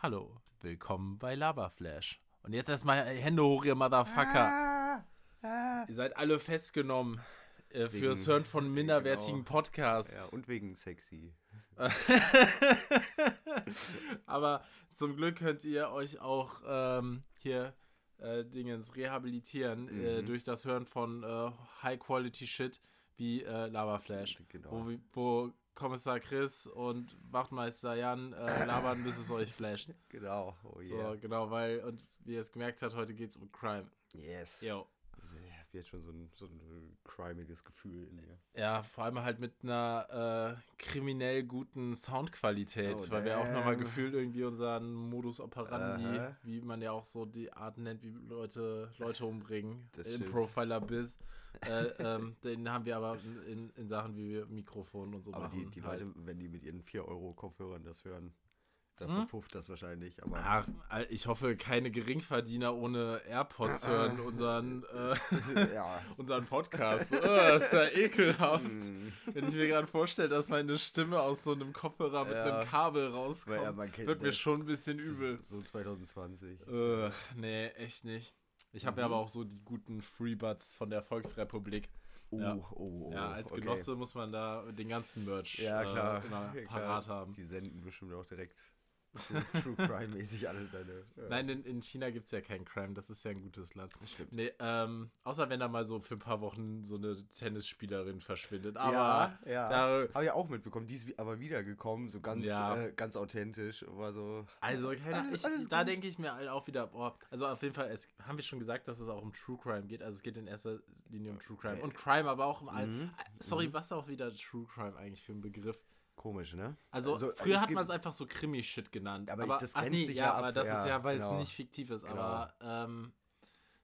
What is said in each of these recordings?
Hallo, willkommen bei Laberflash. Und jetzt erstmal Hände hoch, ihr Motherfucker. Ihr seid alle festgenommen äh, Wegen- fürs Hören von minderwertigen genau. Podcasts. Ja, und wegen sexy. Aber zum Glück könnt ihr euch auch ähm, hier äh, Dingens rehabilitieren äh, Mhm. durch das Hören von äh, High-Quality-Shit wie äh, Laberflash. Genau. Wo, wo Kommissar Chris und Wachtmeister Jan äh, labern, bis es euch flasht. Genau. Oh yeah. So, genau, weil, und wie ihr es gemerkt habt, heute geht es um Crime. Yes. Yo. Jetzt schon so ein, so ein crimiges Gefühl in mir. Ja, vor allem halt mit einer äh, kriminell guten Soundqualität, Oh, weil wir auch nochmal gefühlt irgendwie unseren Modus operandi, Aha. wie man ja auch so die Art nennt, wie Leute Leute umbringen, Das im. Profiler-Biz. äh, ähm, den haben wir aber in, in Sachen wie wir Mikrofon und so Aber machen. die, die halt. Leute, wenn die mit ihren 4-Euro-Kopfhörern das hören, da Hm? verpufft das wahrscheinlich. Ach, äh, ich hoffe, keine Geringverdiener ohne AirPods Ah, hören unseren, äh, ja. unseren Podcast. Oh, das ist ja ekelhaft. Hm. Wenn ich mir gerade vorstelle, dass meine Stimme aus so einem Kopfhörer mit Ja. einem Kabel rauskommt, ja, wird mir schon ein bisschen übel. So 2020. Äh, nee, echt nicht. Ich habe ja Mhm. aber auch so die guten Freebuds von der Volksrepublik. Oh, ja. oh, oh. ja, als okay. Genosse muss man da den ganzen Merch Ja, klar. Äh, immer Ja, parat klar. haben. Die senden bestimmt auch direkt True, True Crime-mäßig alle deine. äh, Nein, in, in China gibt es ja kein Crime, das ist ja ein gutes Land. Stimmt. Nee, ähm, außer wenn da mal so für ein paar Wochen so eine Tennisspielerin verschwindet. Aber ja, ja. da, Habe ich auch mitbekommen. Die ist aber wiedergekommen, so ganz, Ja. äh, ganz authentisch. War so. Also, keine, Alles- ich, alles da denke ich mir halt auch wieder, boah, also auf jeden Fall, es haben wir schon gesagt, dass es auch um True Crime geht. Also es geht in erster Linie um True Crime. Und Crime aber auch um all. Mhm. Sorry, was auch wieder True Crime eigentlich für ein Begriff? Komisch, ne? Also, Also, früher hat man es einfach so Krimi-Shit genannt. Aber Aber, das ach nee, sich ja, ja aber ab, das ist ja, ja, weil es genau. nicht fiktiv ist. Genau. Aber ähm,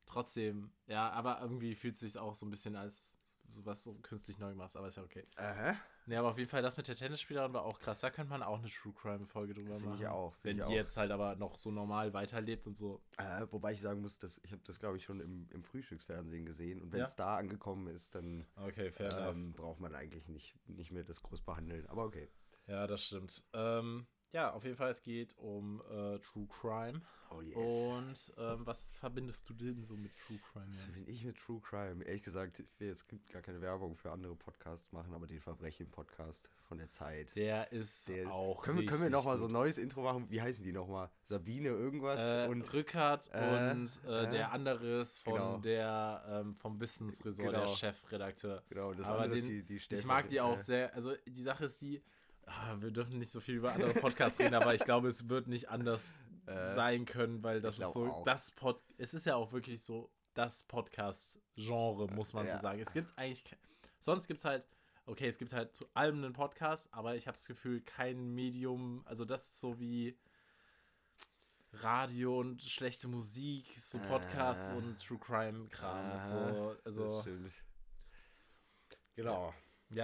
trotzdem, ja, aber irgendwie fühlt es sich auch so ein bisschen als sowas so künstlich neu gemacht, aber ist ja okay. Aha. Nee, aber auf jeden Fall das mit der Tennisspielerin war auch krass. Da könnte man auch eine True Crime-Folge drüber Finde machen. ich auch. Wenn ich die auch. jetzt halt aber noch so normal weiterlebt und so. Äh, wobei ich sagen muss, dass ich habe das, glaube ich, schon im, im Frühstücksfernsehen gesehen. Und wenn Ja? es da angekommen ist, dann Okay, ähm, braucht man eigentlich nicht, nicht mehr das groß behandeln. Aber okay. Ja, das stimmt. Ähm, ja, auf jeden Fall, es geht um äh, True Crime. Oh Und ähm, was verbindest du denn so mit True Crime? Was bin ich mit True Crime? Ehrlich gesagt, will jetzt gar keine Werbung für andere Podcasts machen, aber den Verbrechen-Podcast von der Zeit. Der ist Der- auch. können, wir, können wir nochmal so ein neues Intro machen? Wie heißen die nochmal? Sabine irgendwas Äh, und Rückert äh, und äh, äh, der andere ist von genau. der ähm, vom Wissensresort, der Genau. Chefredakteur. genau, das aber andere ist den- die, die Ich mag die auch sehr. Also die Sache ist die, ah, wir dürfen nicht so viel über andere Podcasts reden, aber ich glaube, es wird nicht anders Äh, sein können, weil das ist so auch. das Pod. Es ist ja auch wirklich so das Podcast-Genre, muss man so Ja. sagen. Es gibt eigentlich, sonst gibt es halt, okay, es gibt halt zu allem einen Podcast, aber ich habe das Gefühl, kein Medium, also das ist so wie Radio und schlechte Musik, so Podcasts Äh. und True Crime-Kram. ist aha, So, das also, stimmt. Genau. ja,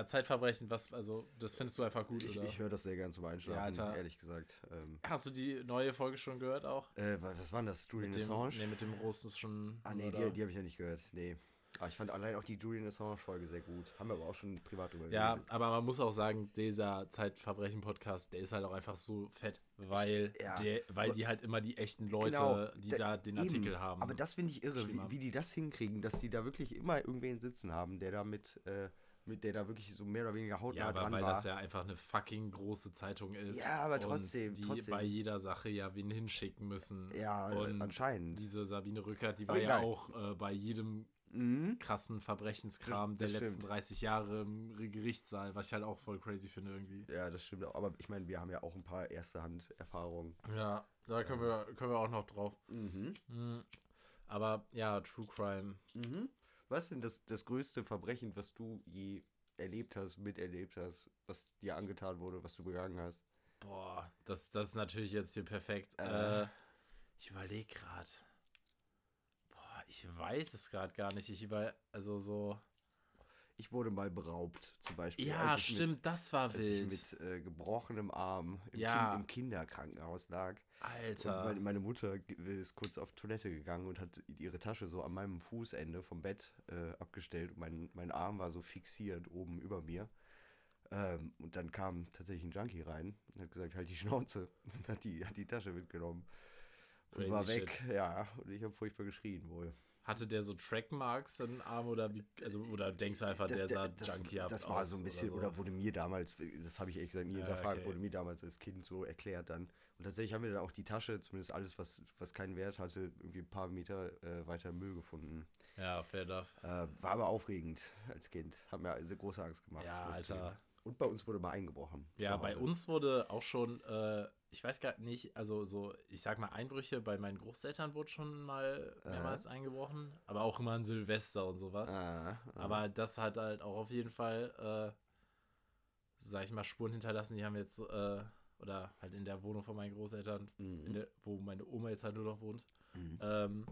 Zeitverbrechen, was, also, das findest du einfach gut, Ich, oder? ich höre das sehr gern zum Einschlafen, Alter. ehrlich gesagt. Ähm, Hast du die neue Folge schon gehört auch? äh, wa- was war denn das? Julian Mit dem, Assange? nee, mit dem russischen. ah, nee, Mörder. die, die habe ich ja nicht gehört. Nee. Aber ich fand allein auch die Julian Assange-Folge sehr gut. Haben wir aber auch schon privat drüber Ja, geredet. aber man muss auch sagen, dieser Zeitverbrechen-Podcast, der ist halt auch einfach so fett, weil, Ja. der, weil die halt immer die echten Leute, Genau, die da- da den eben. Artikel haben. Aber das finde ich irre, wie, wie die das hinkriegen, dass die da wirklich immer irgendwen sitzen haben, der da mit, äh, mit der da wirklich so mehr oder weniger hautnah ja, aber dran weil war. das ja einfach eine fucking große Zeitung ist. Ja, aber trotzdem, Die trotzdem. bei jeder Sache ja wen hinschicken müssen. ja, und anscheinend. Diese Sabine Rückert, die Aber war ja egal. auch äh, bei jedem Mhm. krassen Verbrechenskram Das- der das letzten stimmt. 30 Jahre im Gerichtssaal, was ich halt auch voll crazy finde irgendwie. Ja, das stimmt auch. Aber ich meine, wir haben ja auch ein paar Erste-Hand-Erfahrungen. Ja, da können wir, können wir auch noch drauf. Mhm. Mhm. Aber ja, True Crime. Mhm. Was ist denn das, das größte Verbrechen, was du je erlebt hast, miterlebt hast, was dir angetan wurde, was du begangen hast? Boah, das, das ist natürlich jetzt hier perfekt. Äh. Äh, ich überlege gerade. Boah, ich weiß es gerade gar nicht. Ich über, also so. Ich wurde mal beraubt, zum Beispiel. Ja, als ich stimmt, Mit, das war als wild. ich mit äh, gebrochenem Arm im, Ja. kind, im Kinderkrankenhaus lag. Und Alter. meine, meine Mutter ist kurz auf Toilette gegangen und hat ihre Tasche so an meinem Fußende vom Bett äh, abgestellt und mein, mein Arm war so fixiert oben über mir. Ähm, und dann kam tatsächlich ein Junkie rein und hat gesagt, halt die Schnauze und hat die, hat die Tasche mitgenommen. Und Crazy war weg, ja. Und ich habe furchtbar geschrien wohl. Hatte der so Trackmarks im Arm oder wie, also, oder denkst du einfach, der sah das, junkie Das war so ein bisschen, oder, so? wurde mir damals, das habe ich ehrlich gesagt nie Ja, hinterfragt, okay. wurde mir damals als Kind so erklärt dann. Und tatsächlich haben wir dann auch die Tasche, zumindest alles, was, was keinen Wert hatte, irgendwie ein paar Meter äh, weiter im Müll gefunden. Ja, fair enough. Äh, war aber aufregend als Kind. Hat mir also große Angst gemacht. Ja. Alter. Und bei uns wurde mal eingebrochen. Ja, bei uns wurde auch schon, äh, ich weiß gar nicht, also so, ich sag mal, Einbrüche bei meinen Großeltern wurde schon mal mehrmals eingebrochen, aber auch immer an Silvester und sowas. Ah, ah. Aber das hat halt auch auf jeden Fall, äh, sag ich mal, Spuren hinterlassen. Die haben jetzt, äh, oder halt in der Wohnung von meinen Großeltern, Mhm. der, wo meine Oma jetzt halt nur noch wohnt, Mhm. ähm,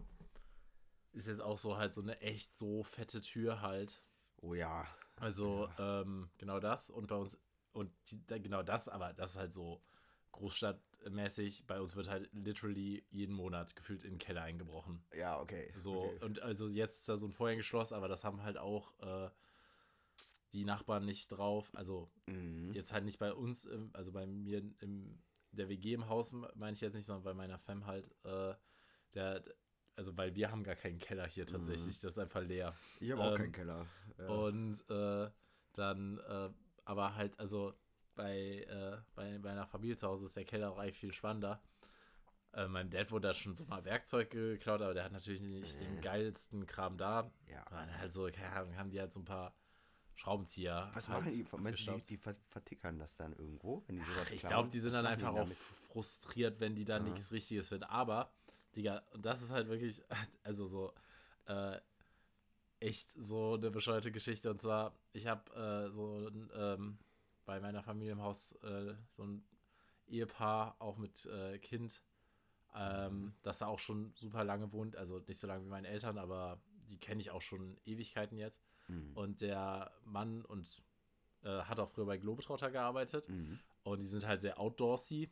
ist jetzt auch so halt so eine echt so fette Tür halt. Oh ja. Also ähm, genau das und bei uns und die, da, genau das, aber das ist halt so großstadtmäßig. Bei uns wird halt literally jeden Monat gefühlt in den Keller eingebrochen. Ja, okay. So okay. und also jetzt ist da so ein Vorhängeschloss, aber das haben halt auch äh, die Nachbarn nicht drauf. Also Mhm. jetzt halt nicht bei uns, im, also bei mir im der WG im Haus meine ich jetzt nicht, sondern bei meiner Fam halt. Äh, der, also weil wir haben gar keinen Keller hier tatsächlich, das ist einfach leer. Ich habe auch ähm, keinen Keller. Ja. Und äh, dann, äh, aber halt, also bei, äh, bei, bei einer Familie zu Hause ist der Keller auch eigentlich viel spannender. Äh, meinem Dad wurde da schon so mal Werkzeug geklaut, aber der hat natürlich nicht den geilsten Kram da. Ja. Dann halt so, keine Ahnung, haben die halt so ein paar Schraubenzieher. Was halt machen die? Meinst du, die, die ver- vertickern das dann irgendwo? Wenn die sowas Ach, ich glaube, die sind dann einfach auch frustriert, wenn die da nichts Richtiges finden. Aber, Digga, und das ist halt wirklich, also so, äh, echt so eine bescheuerte Geschichte. Und zwar, ich habe äh, so ein, ähm, bei meiner Familie im Haus äh, so ein Ehepaar, auch mit äh, Kind, ähm, das da auch schon super lange wohnt. Also nicht so lange wie meine Eltern, aber die kenne ich auch schon Ewigkeiten jetzt. Mhm. Und der Mann und äh, hat auch früher bei Globetrotter gearbeitet. Mhm. Und die sind halt sehr outdoorsy.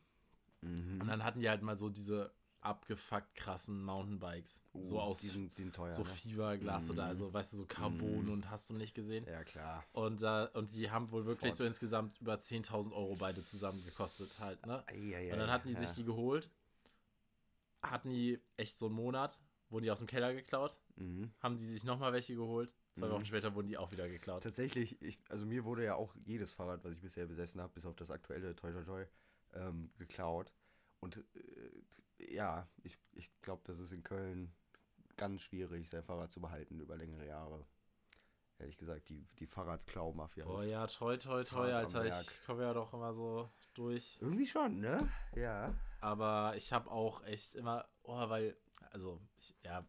Mhm. Und dann hatten die halt mal so diese abgefuckt krassen Mountainbikes. so Oh, aus Die sind, die sind teuer. so ne? Fiberglas oder Mhm. also, weißt du, so Carbon Mhm. und hast du nicht gesehen. Ja, klar. Und, äh, und die haben wohl wirklich Ford. so insgesamt über 10.000 Euro beide zusammen gekostet halt, ne? Eieiei, Und dann hatten die ja. sich die geholt, hatten die echt so einen Monat, wurden die aus dem Keller geklaut, Mhm. haben die sich nochmal welche geholt, zwei Mhm. Wochen später wurden die auch wieder geklaut. Tatsächlich, ich, also mir wurde ja auch jedes Fahrrad, was ich bisher besessen habe, bis auf das aktuelle Toi Toi Toi, ähm, geklaut. Und äh, ja, ich, ich glaube, das ist in Köln ganz schwierig, sein Fahrrad zu behalten über längere Jahre. Ehrlich gesagt, die, die Fahrradklau-Mafia. Ist- ja, toi, toi, toi, Alter, ich komme ja doch immer so durch. Irgendwie schon, ne? Ja. Aber ich habe auch echt immer, oh, weil, also, ich, ja,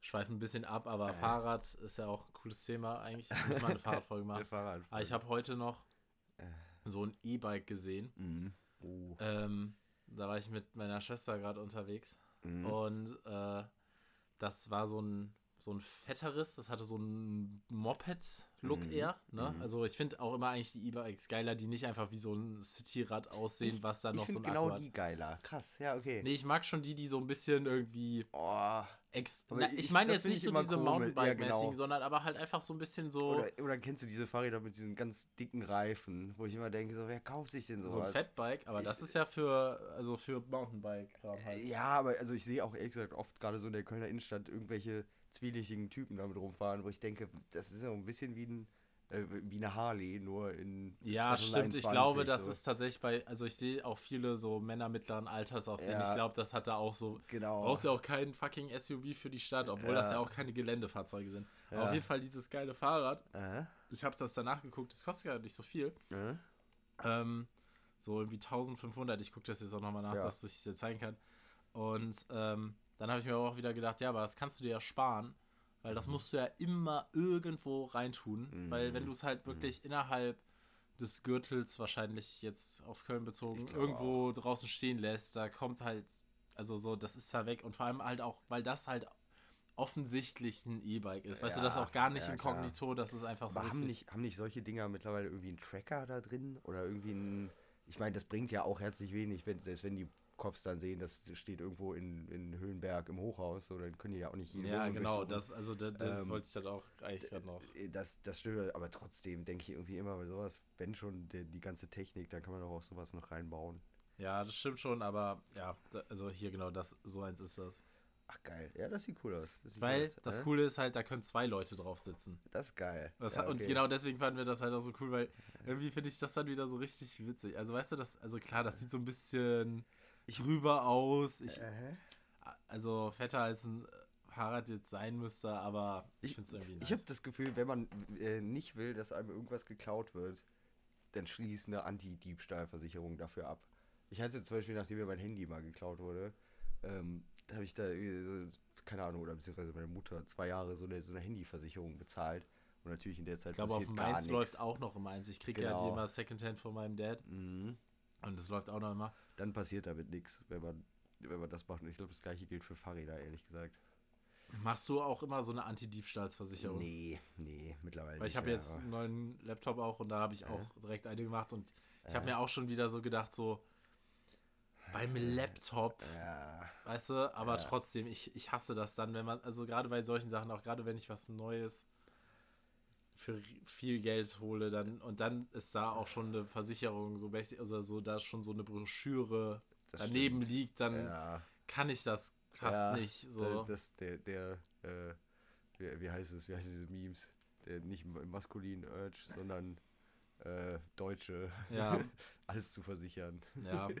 schweife ein bisschen ab, aber Äh. Fahrrad ist ja auch ein cooles Thema eigentlich. Muss man eine Fahrradfolge machen. Fahrrad. Aber ich habe heute noch Äh. so ein E-Bike gesehen. Mhm. Oh. Ähm, da war ich mit meiner Schwester gerade unterwegs. Mhm. Und äh, das war so ein, so ein fetteres, das hatte so einen Moped-Look Mhm. eher. Ne? Mhm. Also ich finde auch immer eigentlich die E-Bikes geiler, die nicht einfach wie so ein Cityrad aussehen, was dann ich noch so ein genau Akku hat. die geiler. Krass, ja, okay. Nee, ich mag schon die, die so ein bisschen irgendwie Oh. ex. Na, ich- ich meine jetzt nicht ich so diese komisch. Ja, Mountainbike-mäßigen, genau. sondern aber halt einfach so ein bisschen so, Oder, oder kennst du diese Fahrräder mit diesen ganz dicken Reifen, wo ich immer denke, so, wer kauft sich denn so sowas? ein Fatbike, aber Ich- das ist ja für, also für Mountainbike-Kram halt. Ja, aber also ich sehe auch ehrlich gesagt oft gerade so in der Kölner Innenstadt irgendwelche zwielichtigen Typen damit rumfahren, wo ich denke, das ist ja ein bisschen wie, ein, äh, wie eine Harley, nur in Ja, stimmt. Ich 2021 glaube, das so. ist tatsächlich bei, also ich sehe auch viele so Männer mittleren Alters auf denen. Ja. Ich glaube, das hat da auch so. Genau. Brauchst ja auch kein fucking SUV für die Stadt, obwohl das Ja. ja auch keine Geländefahrzeuge sind. Aber Ja. auf jeden Fall dieses geile Fahrrad. Äh, Ich habe das danach geguckt, das kostet ja nicht so viel. äh, Ähm, so irgendwie 1500. Ich gucke das jetzt auch nochmal nach, Ja. dass ich es dir zeigen kann. Und ähm, dann habe ich mir aber auch wieder gedacht, ja, aber das kannst du dir ja sparen, weil das musst du ja immer irgendwo reintun. Mhm. Weil wenn du es halt wirklich innerhalb des Gürtels, wahrscheinlich jetzt auf Köln bezogen, irgendwo draußen stehen lässt, da kommt halt, also so, das ist da weg. Und vor allem halt auch, weil das halt offensichtlich ein E-Bike ist. Weißt du, das Ja, auch gar nicht ja, inkognito, das ist einfach so aber haben nicht, haben nicht solche Dinger mittlerweile irgendwie einen Tracker da drin? Oder irgendwie ein. Ich meine, das bringt ja auch herzlich wenig, wenn, selbst wenn die Cops dann sehen, das steht irgendwo in, in Höhenberg im Hochhaus, so, dann können die ja auch nicht jeden Ja, genau, das, also das, das ähm, wollte ich dann auch eigentlich gerade noch. Äh, das, das stimmt, aber trotzdem denke ich irgendwie immer bei sowas, wenn schon die, die ganze Technik, dann kann man doch auch sowas noch reinbauen. Ja, das stimmt schon, aber ja, da, also hier genau, das, so eins ist das. Ach geil, ja, das sieht cool aus. Sieht Weil cool aus. das? Coole ist halt, da können zwei Leute drauf sitzen. Das ist geil. Das ja, okay. Und genau deswegen fanden wir das halt auch so cool, weil irgendwie finde ich das dann wieder so richtig witzig. Also weißt du, das, also klar, das sieht so ein bisschen drüber aus. Ich, äh. Also fetter als ein Fahrrad jetzt sein müsste, aber ich, ich finde es irgendwie nice. Ich habe das Gefühl, wenn man äh, nicht will, dass einem irgendwas geklaut wird, dann schließt eine Anti-Diebstahlversicherung dafür ab. Ich hatte zum Beispiel, nachdem mir mein Handy mal geklaut wurde, ähm, da habe ich da, keine Ahnung, oder beziehungsweise meine Mutter zwei Jahre so eine, so eine Handyversicherung bezahlt. Und natürlich in der Zeit. Ich glaube, auf Mainz läuft auch noch immer eins. Ich kriege genau. ja immer Secondhand von meinem Dad. Mhm. Und das läuft auch noch immer. Dann passiert damit nichts, wenn man, wenn man das macht. Und ich glaube, das gleiche gilt für Fahrräder, ehrlich gesagt. Machst du auch immer so eine Anti-Diebstahlsversicherung? Nee, nee, mittlerweile. Weil ich habe jetzt einen neuen Laptop auch und da habe ich auch äh. direkt eine gemacht und ich äh. habe mir auch schon wieder so gedacht, so, beim Laptop. Ja. Weißt du, aber trotzdem, ich, ich hasse das dann, wenn man, also gerade bei solchen Sachen, auch gerade wenn ich was Neues für viel Geld hole, dann und dann ist da auch schon eine Versicherung, so also so, da schon so eine Broschüre das daneben stimmt. liegt, dann ja. kann ich das fast nicht. So. Das, der, der, äh, wie, wie, heißt es, wie heißt diese Memes? Der nicht maskulin Urge, sondern äh, Deutsche. Ja. Alles zu versichern. Ja.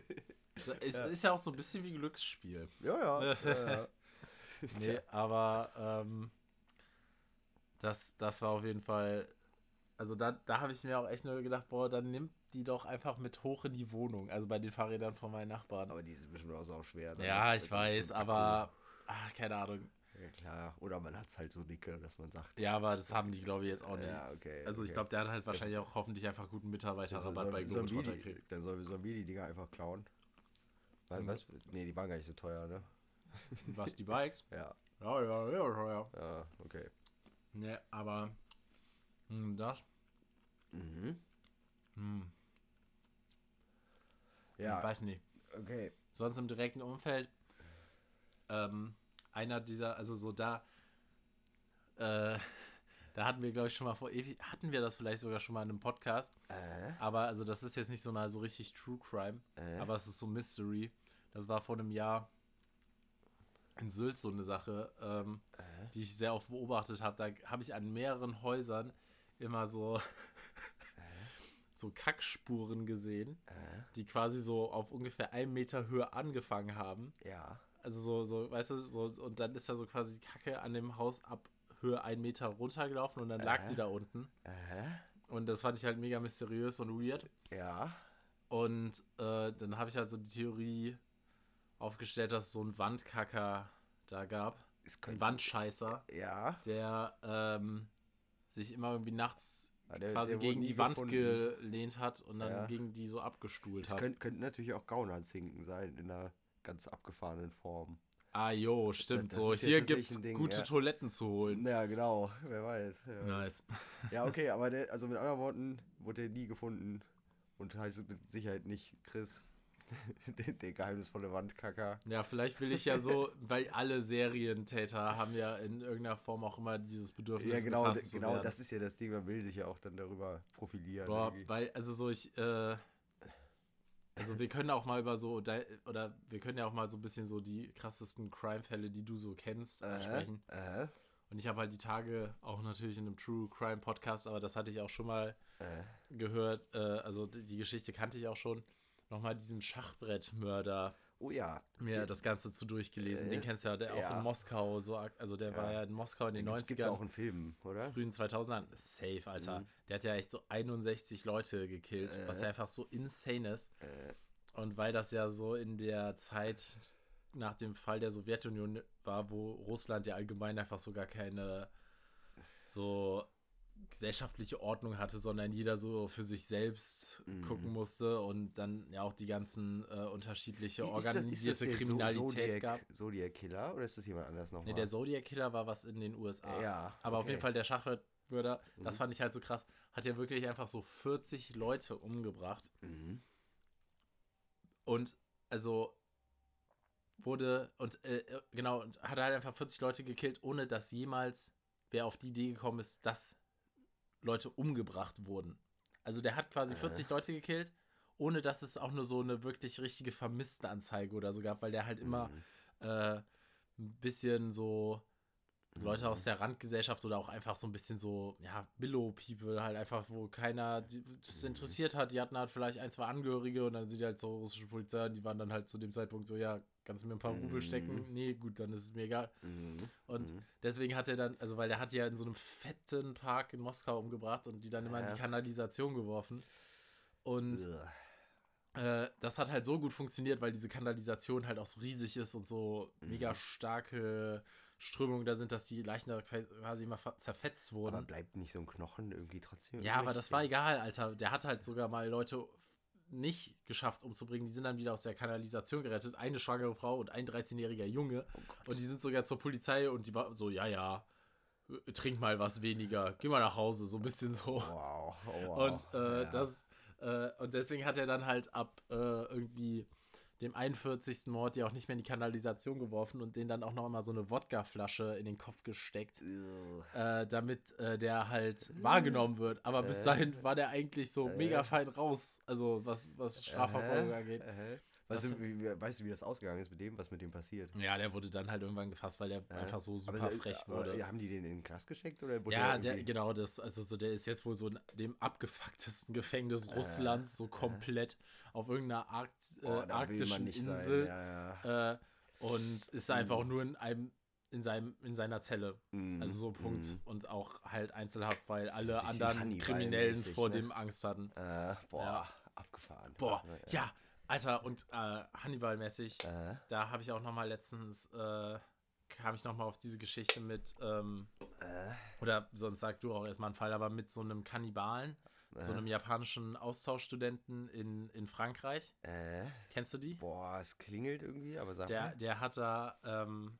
Es ja. ist ja auch so ein bisschen wie Glücksspiel. Ja, ja. ja, ja. nee, aber ähm, das, das war auf jeden Fall. Also da, da habe ich mir auch echt nur gedacht, boah, dann nimmt die doch einfach mit hoch in die Wohnung. Also bei den Fahrrädern von meinen Nachbarn. Aber die sind bestimmt auch so schwer. Ne? Ja, ich weiß, aber ach, keine Ahnung. Ja, klar. Oder man hat es halt so dicke, dass man sagt. Ja, aber das haben die, glaube ich, jetzt auch nicht. Ja, okay. Also okay. ich glaube, der hat halt wahrscheinlich auch hoffentlich einfach guten Mitarbeiterrabatt bei Globetrotter gekriegt. Dann sollen wir, sollen wir die Dinger einfach klauen. Weil, mhm. was? Nee, die waren gar nicht so teuer, ne? Was, die Bikes? ja. Ja, ja, ja, teuer. Ja, okay. Ne, aber hm, das. Mhm. Hm. Ja. Ich weiß nicht. Okay. Sonst im direkten Umfeld, ähm, einer dieser, also so da, äh, da hatten wir, glaube ich, schon mal vor ewig, hatten wir das vielleicht sogar schon mal in einem Podcast. Äh? Aber also das ist jetzt nicht so mal so richtig True Crime, äh? aber es ist so Mystery. Das war vor einem Jahr in Sylt so eine Sache, ähm, äh? die ich sehr oft beobachtet habe. Da habe ich an mehreren Häusern immer so äh? so Kackspuren gesehen, äh? die quasi so auf ungefähr einem Meter Höhe angefangen haben. Ja. Also so, so, weißt du, so, und dann ist da so quasi die Kacke an dem Haus ab Höhe einen Meter runtergelaufen und dann lag die da unten. Und das fand ich halt mega mysteriös und weird. Ja. Und äh, dann habe ich halt so die Theorie aufgestellt, dass es so ein Wandkacker da gab. Ein Wandscheißer. Ja. Der ähm, sich immer irgendwie nachts ja, der, quasi der gegen die Wand gefunden. gelehnt hat und dann ja. gegen die so abgestuhlt das hat. Könnte, könnte natürlich auch Gaunerzinken sein in einer ganz abgefahrenen Form. Ah, jo, stimmt. Das, das so, hier gibt's Ding, gute ja. Toiletten zu holen. Ja, genau. Wer weiß. Wer nice. Weiß. Ja, okay, aber der, also mit anderen Worten wurde er nie gefunden und heißt mit Sicherheit nicht Chris. der, der, geheimnisvolle Wandkacker. Ja, vielleicht will ich ja so, weil alle Serientäter haben ja in irgendeiner Form auch immer dieses Bedürfnis. Ja, genau, genau, das ist ja das Ding, man will sich ja auch dann darüber profilieren. Boah, irgendwie. weil, also so, ich, äh, also wir können auch mal über so, oder wir können ja auch mal so ein bisschen so die krassesten Crime-Fälle, die du so kennst, äh, sprechen. Äh. Und ich habe halt die Tage auch natürlich in einem True Crime Podcast, aber das hatte ich auch schon mal äh. gehört. Äh, also die Geschichte kannte ich auch schon. Nochmal diesen Schachbrettmörder Oh ja. Mir das Ganze zu durchgelesen. Äh, Den kennst du ja, der ja. auch in Moskau so, also der ja. war ja in Moskau in den, den 90ern. Gibt's auch einen Film, oder? Frühen 2000ern. Safe, Alter. Mhm. Der hat ja echt so 61 Leute gekillt, äh. was ja einfach so insane ist. Äh. Und weil das ja so in der Zeit nach dem Fall der Sowjetunion war, wo Russland ja allgemein einfach so gar keine so gesellschaftliche Ordnung hatte, sondern jeder so für sich selbst mhm. gucken musste und dann ja auch die ganzen äh, unterschiedliche organisierte das, das Kriminalität Zodiac, gab. Zodiac Killer oder ist das jemand anders nochmal? Nee, der Zodiac Killer war was in den USA. Ja, Aber auf jeden Fall der Schachwürder, mhm. das fand ich halt so krass, hat ja wirklich einfach so 40 Leute umgebracht. Mhm. Und also wurde und äh, äh, genau, und hat halt einfach 40 Leute gekillt, ohne dass jemals wer auf die Idee gekommen ist, dass Leute umgebracht wurden. Also der hat quasi 40 äh. Leute gekillt, ohne dass es auch nur so eine wirklich richtige Vermisstenanzeige oder so gab, weil der halt immer mhm. äh, ein bisschen so Leute mhm. aus der Randgesellschaft oder auch einfach so ein bisschen so, ja, Billow-People halt einfach, wo keiner das mhm. interessiert hat. Die hatten halt vielleicht ein, zwei Angehörige und dann sind die halt so russische Polizei, die waren dann halt zu dem Zeitpunkt so, ja, kannst du mir ein paar Rubel stecken? Mhm. Nee, gut, dann ist es mir egal. Und deswegen hat er dann, also weil der hat ja in so einem fetten Park in Moskau umgebracht und die dann immer in die Kanalisation geworfen. Und äh, das hat halt so gut funktioniert, weil diese Kanalisation halt auch so riesig ist und so mega starke Strömungen da sind, dass die Leichen da quasi immer zerfetzt wurden. Aber bleibt nicht so ein Knochen irgendwie trotzdem? Ja, aber das war egal, Alter. Der hat halt sogar mal Leute nicht geschafft umzubringen. Die sind dann wieder aus der Kanalisation gerettet. Eine schwangere Frau und ein 13-jähriger Junge. Oh und die sind sogar zur Polizei und die war so, ja, ja, trink mal was weniger, geh mal nach Hause, so ein bisschen so. Wow. Oh, wow. Und äh, ja. das äh, und deswegen hat er dann halt ab äh, irgendwie dem 41. Mord ja auch nicht mehr in die Kanalisation geworfen und den dann auch noch immer so eine Wodkaflasche in den Kopf gesteckt, äh, damit äh, der halt wahrgenommen wird. Aber bis dahin war der eigentlich so mega fein raus, also was, was Strafverfolgung angeht. Weißt du, wie, weißt du, wie das ausgegangen ist mit dem, was mit dem passiert? Ja, der wurde dann halt irgendwann gefasst, weil der ja. einfach so super aber, frech wurde. Aber, haben die den in den Knast geschickt? Oder ja, der, genau, das, also so, der ist jetzt wohl so in dem abgefucktesten Gefängnis äh, Russlands, so äh. komplett äh. Auf irgendeiner Arkt, äh, oh, arktischen Insel. Ja, ja. Äh, und ist mhm. einfach nur in einem in seinem in seiner Zelle. Mm, also so Punkt mm. und auch halt Einzelhaft, weil alle anderen Kriminellen vor ne? dem Angst hatten. Äh, boah, abgefahren. Boah, ja, Alter, und äh, Hannibal-mäßig, äh. da habe ich auch noch mal letztens, äh, kam ich noch mal auf diese Geschichte mit, ähm, äh. oder sonst sag du auch erstmal einen Fall, aber mit so einem Kannibalen, so einem japanischen Austauschstudenten in, in Frankreich. Äh. Kennst du die? Boah, es klingelt irgendwie, aber sag der, mal. Der hat da ähm,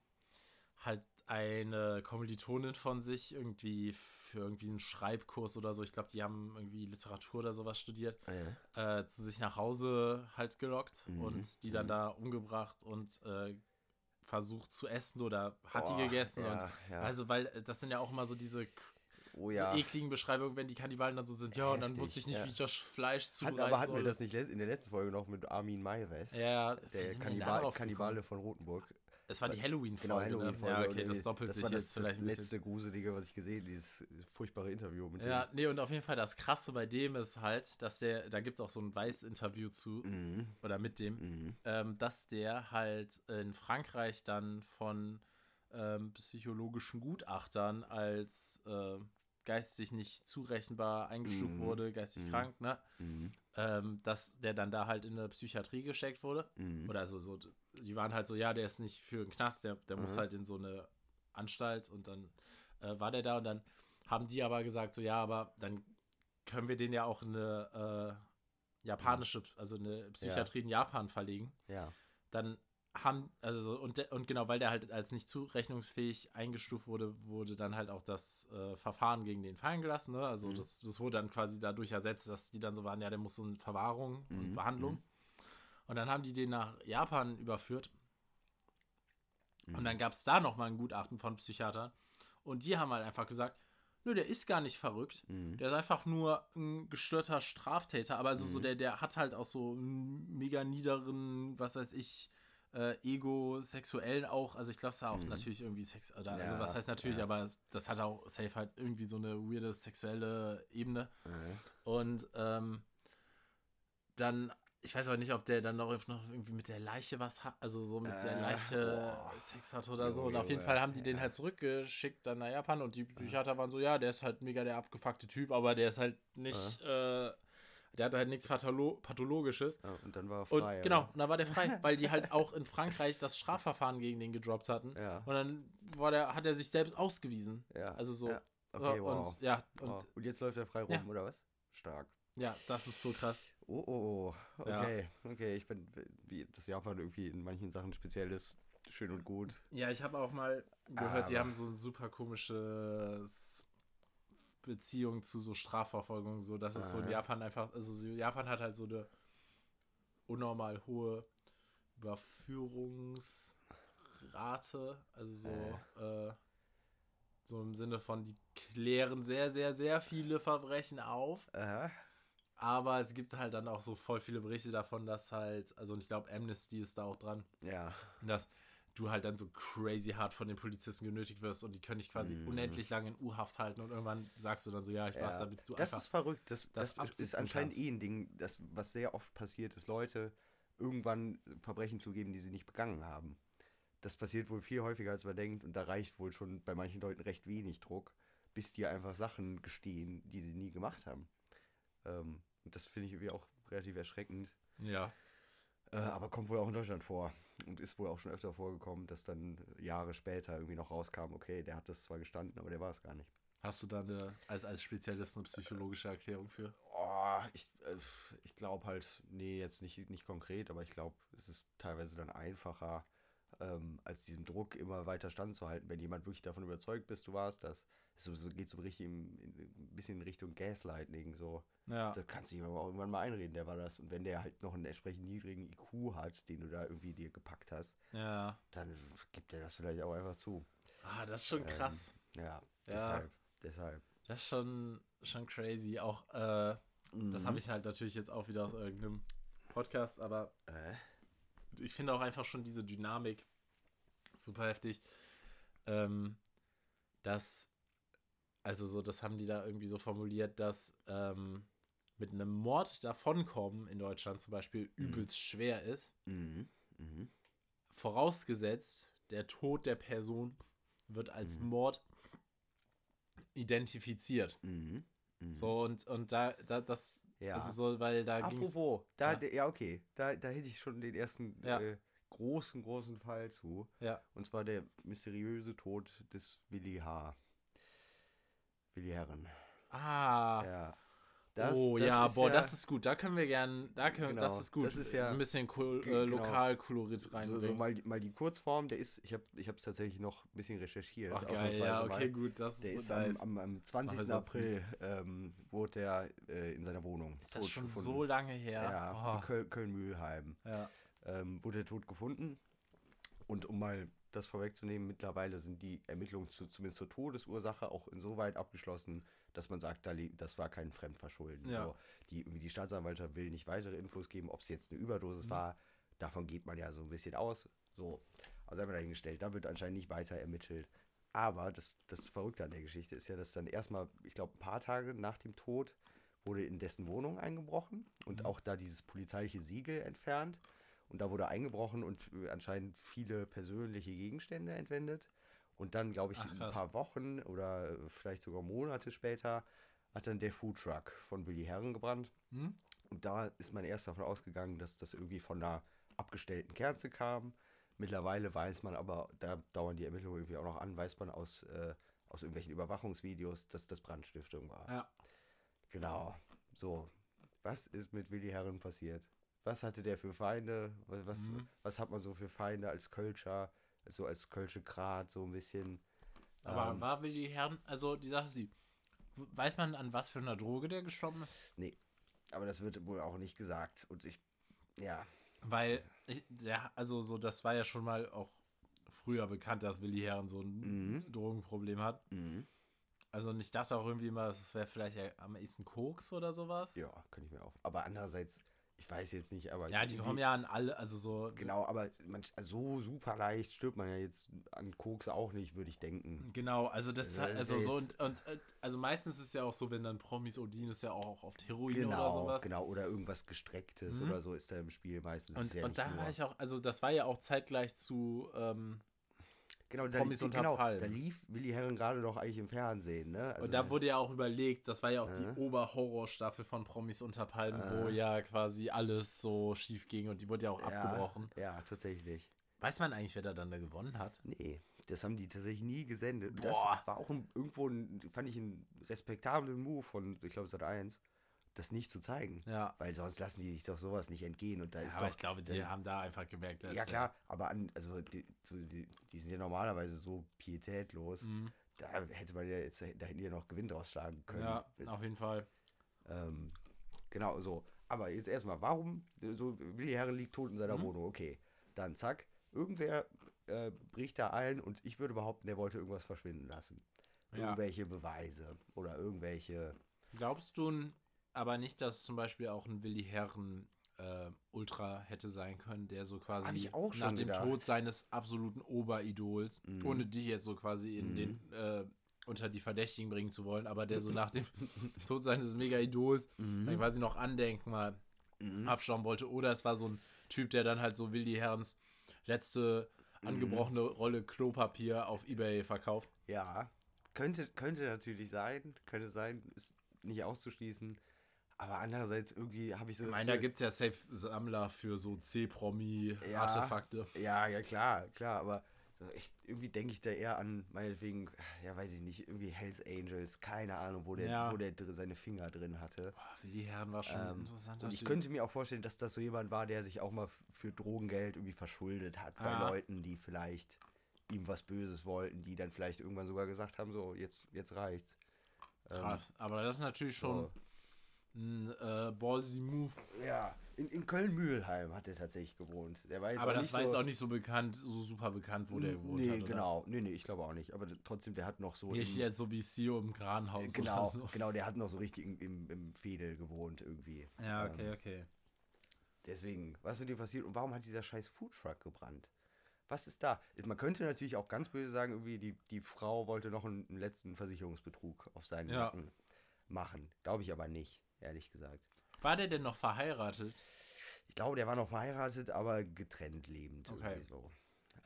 halt eine Kommilitonin von sich irgendwie für irgendwie einen Schreibkurs oder so. Ich glaube, die haben irgendwie Literatur oder sowas studiert. Ah, ja. äh, zu sich nach Hause halt gelockt mhm. und die dann mhm. da umgebracht und äh, versucht zu essen oder hat Boah, die gegessen. Ja, und ja. Also, weil äh, das sind ja auch immer so diese oh, ja. so ekligen Beschreibungen, wenn die Kannibalen dann so sind, ja, Heftig, und dann wusste ich nicht, ja. wie ich das Fleisch zubereiten Hat, Aber hatten wir das nicht in der letzten Folge noch mit Armin Maives? Ja, der Kannibal, Kannibale von Rotenburg. Es war die Halloween-Folge. Genau, Halloween-Folge. Ne? Ja, okay, das doppelt das sich war das, jetzt vielleicht. Das letzte Gruselige, was ich gesehen dieses furchtbare Interview mit Ja, dem. nee, und auf jeden Fall das Krasse bei dem ist halt, dass der, da gibt es auch so ein Weiß-Interview zu, mhm. oder mit dem, mhm. ähm, dass der halt in Frankreich dann von ähm, psychologischen Gutachtern als äh, geistig nicht zurechenbar eingestuft mhm. wurde, geistig mhm. krank, ne? Mhm. Ähm, dass der dann da halt in der Psychiatrie gesteckt wurde. Mhm. Oder so, so die waren halt so, ja, der ist nicht für einen Knast, der, der mhm. muss halt in so eine Anstalt und dann äh, war der da und dann haben die aber gesagt, so, ja, aber dann können wir den ja auch in eine äh, japanische, also eine Psychiatrie ja. in Japan verlegen. Ja. Dann haben, also und, und genau, weil der halt als nicht zurechnungsfähig eingestuft wurde, wurde dann halt auch das äh, Verfahren gegen den fallen gelassen. Ne? Also mhm. das, das wurde dann quasi dadurch ersetzt, dass die dann so waren, ja, der muss so eine Verwahrung mhm. und Behandlung. Mhm. Und dann haben die den nach Japan überführt. Und dann mhm. gab es da nochmal ein Gutachten von Psychiatern. Und die haben halt einfach gesagt, nö, der ist gar nicht verrückt. Mhm. Der ist einfach nur ein gestörter Straftäter. Aber also mhm. so der, der hat halt auch so einen mega niederen, was weiß ich, äh, Ego, sexuellen auch. Also ich glaube, es war auch mhm. natürlich irgendwie Sex. Oder, also ja, also was heißt natürlich, ja. aber das hat auch safe halt irgendwie so eine weirde sexuelle Ebene. Mhm. Und ähm, dann ich weiß aber nicht, ob der dann noch, noch irgendwie mit der Leiche was hat, also so mit äh, der Leiche boah. Sex hat oder so. Und auf jeden Fall haben die ja. den halt zurückgeschickt dann nach Japan und die Psychiater waren so, ja, der ist halt mega der abgefuckte Typ, aber der ist halt nicht, äh. Der hat halt nichts Patholo Pathologisches. Ja, und dann war er frei. Und, genau, und dann war der frei, weil die halt auch in Frankreich das Strafverfahren gegen den gedroppt hatten. Ja. Und dann war der, hat er sich selbst ausgewiesen. Ja. Also so. Ja. Okay, wow. Und, ja, und, wow. und jetzt läuft er frei rum, oder was? Stark. Ja, das ist so krass. Oh, oh, oh. Okay, ja. okay. Ich bin, wie das Japan irgendwie in manchen Sachen speziell ist, schön und gut. Ja, ich habe auch mal gehört, Aber. die haben so ein super komisches Beziehung zu so Strafverfolgung, so dass es so in Japan einfach, also Japan hat halt so eine unnormal hohe Überführungsrate. Also so, äh. so im Sinne von, die klären sehr, sehr, sehr viele Verbrechen auf. Aha. Aber es gibt halt dann auch so voll viele Berichte davon, dass halt, also und ich glaube, Amnesty ist da auch dran, Ja. dass du halt dann so crazy hart von den Polizisten genötigt wirst und die können dich quasi Mhm. unendlich lange in U-Haft halten und irgendwann sagst du dann so, ja, ich war's, Ja, damit du das einfach. ist verrückt. Das, das das, ist anscheinend kannst. eh ein Ding, das, was sehr oft passiert, ist Leute irgendwann Verbrechen zugeben, die sie nicht begangen haben. Das passiert wohl viel häufiger, als man denkt, und da reicht wohl schon bei manchen Leuten recht wenig Druck, bis die einfach Sachen gestehen, die sie nie gemacht haben. Ähm, und das finde ich irgendwie auch relativ erschreckend. ja. Äh, aber kommt wohl auch in Deutschland vor. Und ist wohl auch schon öfter vorgekommen, dass dann Jahre später irgendwie noch rauskam, okay, der hat das zwar gestanden, aber der war es gar nicht. Hast du da eine, als, als Spezialist eine psychologische Erklärung für? Oh, ich, äh, ich glaube halt, nee, jetzt nicht, nicht konkret, aber ich glaube, es ist teilweise dann einfacher, ähm, als diesem Druck immer weiter standzuhalten, wenn jemand wirklich davon überzeugt bist, du warst das. So, so, geht so richtig im, in, ein bisschen in Richtung Gaslighting, so. Ja. Da kannst du aber auch irgendwann mal einreden, der war das. Und wenn der halt noch einen entsprechend niedrigen IQ hat, den du da irgendwie dir gepackt hast, Ja. dann gibt er das vielleicht auch einfach zu. Ah, das ist schon krass. Ja, deshalb, deshalb. Das ist schon, schon crazy. Auch, äh, das Mhm. habe ich halt natürlich jetzt auch wieder aus irgendeinem Podcast, aber Äh, ich finde auch einfach schon diese Dynamik super heftig. Ähm, dass, also so, das haben die da irgendwie so formuliert, dass ähm, mit einem Mord davonkommen in Deutschland zum Beispiel übelst schwer ist. mhm. Mhm. Vorausgesetzt, der Tod der Person wird als Mhm. Mord identifiziert. Mhm. Mhm. So, und, und da, da das, Ja. das ist so, weil da ging Apropos, da, Ja. ja, ja okay, da, da hätte ich schon den ersten Ja. äh, großen, großen Fall zu. Ja. Und zwar der mysteriöse Tod des Willi H. Herren. Ah, Ja. oh das ja, ist boah, das ist gut. Da können wir gern, da können, das Genau, ist gut. das ist ja- ein bisschen Kol Ge- äh, genau. Lokalkolorit so, so reinbringen. mal, die- mal die Kurzform, der ist, ich habe es tatsächlich noch ein bisschen recherchiert. Ach geil, ja, mal. okay, gut, das Der ist so am, nice. am, am 20. Machen wir sonst April ähm, wurde der äh, in seiner Wohnung ist das schon gefunden. so lange her? Ja, in Oh, Köl Köln-Mühlheim. ja. ähm, wurde er tot gefunden. Und um mal das vorwegzunehmen, mittlerweile sind die Ermittlungen zu, zumindest zur Todesursache auch insoweit abgeschlossen, dass man sagt, das war kein Fremdverschulden. Ja. So, die, die Staatsanwaltschaft will nicht weitere Infos geben, ob es jetzt eine Überdosis Mhm. war. Davon geht man ja so ein bisschen aus. So, also einmal dahingestellt, da wird anscheinend nicht weiter ermittelt. Aber das, das Verrückte an der Geschichte ist ja, dass dann erstmal, ich glaube, ein paar Tage nach dem Tod wurde in dessen Wohnung eingebrochen und Mhm. auch da dieses polizeiliche Siegel entfernt. Und da wurde eingebrochen und anscheinend viele persönliche Gegenstände entwendet. Und dann, glaube ich, Ach, ein paar Wochen oder äh, vielleicht sogar Monate später hat dann der Foodtruck von Willi Herren gebrannt. Hm? Und da ist man erst davon ausgegangen, dass das irgendwie von einer abgestellten Kerze kam. Mittlerweile weiß man aber, da dauern die Ermittlungen irgendwie auch noch an, weiß man aus, äh, aus irgendwelchen Überwachungsvideos, dass das Brandstiftung war. Ja. Genau. So. Was ist mit Willi Herren passiert? Was hatte der für Feinde? Was, was, Mhm. was hat man so für Feinde als Kölscher? So als Kölsche Grat, so ein bisschen. Aber Ähm, war Willi Herren, also die Sache w- weiß man an was für einer Droge der gestorben ist? aber das wird wohl auch nicht gesagt. Und ich, ja. Weil, ich, ja, also so, das war ja schon mal auch früher bekannt, dass Willi Herren so ein Mhm. Drogenproblem hat. Mhm. Also nicht das auch irgendwie mal, das wäre vielleicht am ehesten Koks oder sowas. Ja, kann ich mir auch. Aber andererseits, ich weiß jetzt nicht, aber. Ja, die kommen ja an alle, also so. Genau, aber man, so super leicht stirbt man ja jetzt an Koks auch nicht, würde ich denken. Genau, also das, Das ist also so und, und äh, also meistens ist es ja auch so, wenn dann Promis Odin ist ja auch oft Heroin oder Genau, sowas. genau. Oder irgendwas Gestrecktes Mhm. oder so ist da im Spiel meistens. Und, ja und da war ich auch, also das war ja auch zeitgleich zu ähm, Genau, da, Promis unter genau, Palmen. da lief Willi Herren gerade doch eigentlich im Fernsehen, ne? Also, und da wurde ja auch überlegt, das war ja auch Äh. die Oberhorrorstaffel von Promis unter Palmen, wo Äh. ja quasi alles so schief ging und die wurde ja auch ja, abgebrochen. Ja, tatsächlich. Weiß man eigentlich, wer da dann da gewonnen hat? Nee, das haben die tatsächlich nie gesendet. Und Das Boah. war auch ein, irgendwo, ein, fand ich, einen respektablen Move von, ich glaube, Sat 1, das nicht zu zeigen. Ja. Weil sonst lassen die sich doch sowas nicht entgehen. Und da ja ist aber doch, ich glaube, die da- haben da einfach gemerkt, dass Ja, klar, aber an, also die, so, die, die sind ja normalerweise so pietätlos. Mhm. Da hätte man ja jetzt, da hätten die ja noch Gewinn draus schlagen können. Ja, auf jeden Fall. Ähm, genau, so. Aber jetzt erstmal, warum, so, Willi Herren liegt tot in seiner Mhm. Wohnung, okay. Dann zack, irgendwer äh, bricht da ein und ich würde behaupten, der wollte irgendwas verschwinden lassen. Ja. Irgendwelche Beweise oder irgendwelche. Glaubst du aber nicht, dass zum Beispiel auch ein Willi Herren äh, Ultra hätte sein können, der so quasi nach dem gedacht. Tod seines absoluten Oberidols, Mhm. ohne dich jetzt so quasi in den äh, unter die Verdächtigen bringen zu wollen, aber der so nach dem Tod seines Mega-Idols dann quasi noch Andenken mal Mhm. abschauen wollte. Oder es war so ein Typ, der dann halt so Willi Herrens letzte Mhm. angebrochene Rolle Klopapier auf Ebay verkauft. Ja, könnte, könnte natürlich sein, könnte sein, ist nicht auszuschließen. Aber andererseits irgendwie habe ich so Ich meine, da gibt es ja Safe-Sammler für so. C-Promi-Artefakte. Ja, ja, klar, klar, aber so ich, irgendwie denke ich da eher an, meinetwegen, ja, weiß ich nicht, irgendwie Hells Angels, keine Ahnung, wo der, Ja. wo der seine Finger drin hatte. Boah, Willi Herren war schon Ähm, interessant. und ich könnte mir auch vorstellen, dass das so jemand war, der sich auch mal für Drogengeld irgendwie verschuldet hat bei Ah. Leuten, die vielleicht ihm was Böses wollten, die dann vielleicht irgendwann sogar gesagt haben, so, jetzt, jetzt reicht's. Ähm, Krass. Aber das ist natürlich schon so. Ein äh, ballsy Move. Ja, in, in Köln-Mühlheim hat er tatsächch gewohnt. Der war jetzt Aber das nicht war so, jetzt auch nicht so bekannt, so super bekannt, wo der gewohnt nee, hat. Oder? genau. Nee, nee, ich glaube auch nicht. Aber trotzdem, der hat noch so. Nicht im- jetzt so wie CEO im Kranhaus genau, so. genau, der hat noch so richtig im, im, im Fädel gewohnt irgendwie. Ja, Ähm, okay, okay. Deswegen, was mit dem passiert und warum hat dieser scheiß Foodtruck gebrannt? Was ist da? Man könnte natürlich auch ganz böse sagen, irgendwie die, die Frau wollte noch einen, einen letzten Versicherungsbetrug auf seinen Ja. Nacken machen. Glaube ich aber nicht, ehrlich gesagt. War der denn noch verheiratet? Ich glaube, der war noch verheiratet, aber getrennt lebend. Okay. So.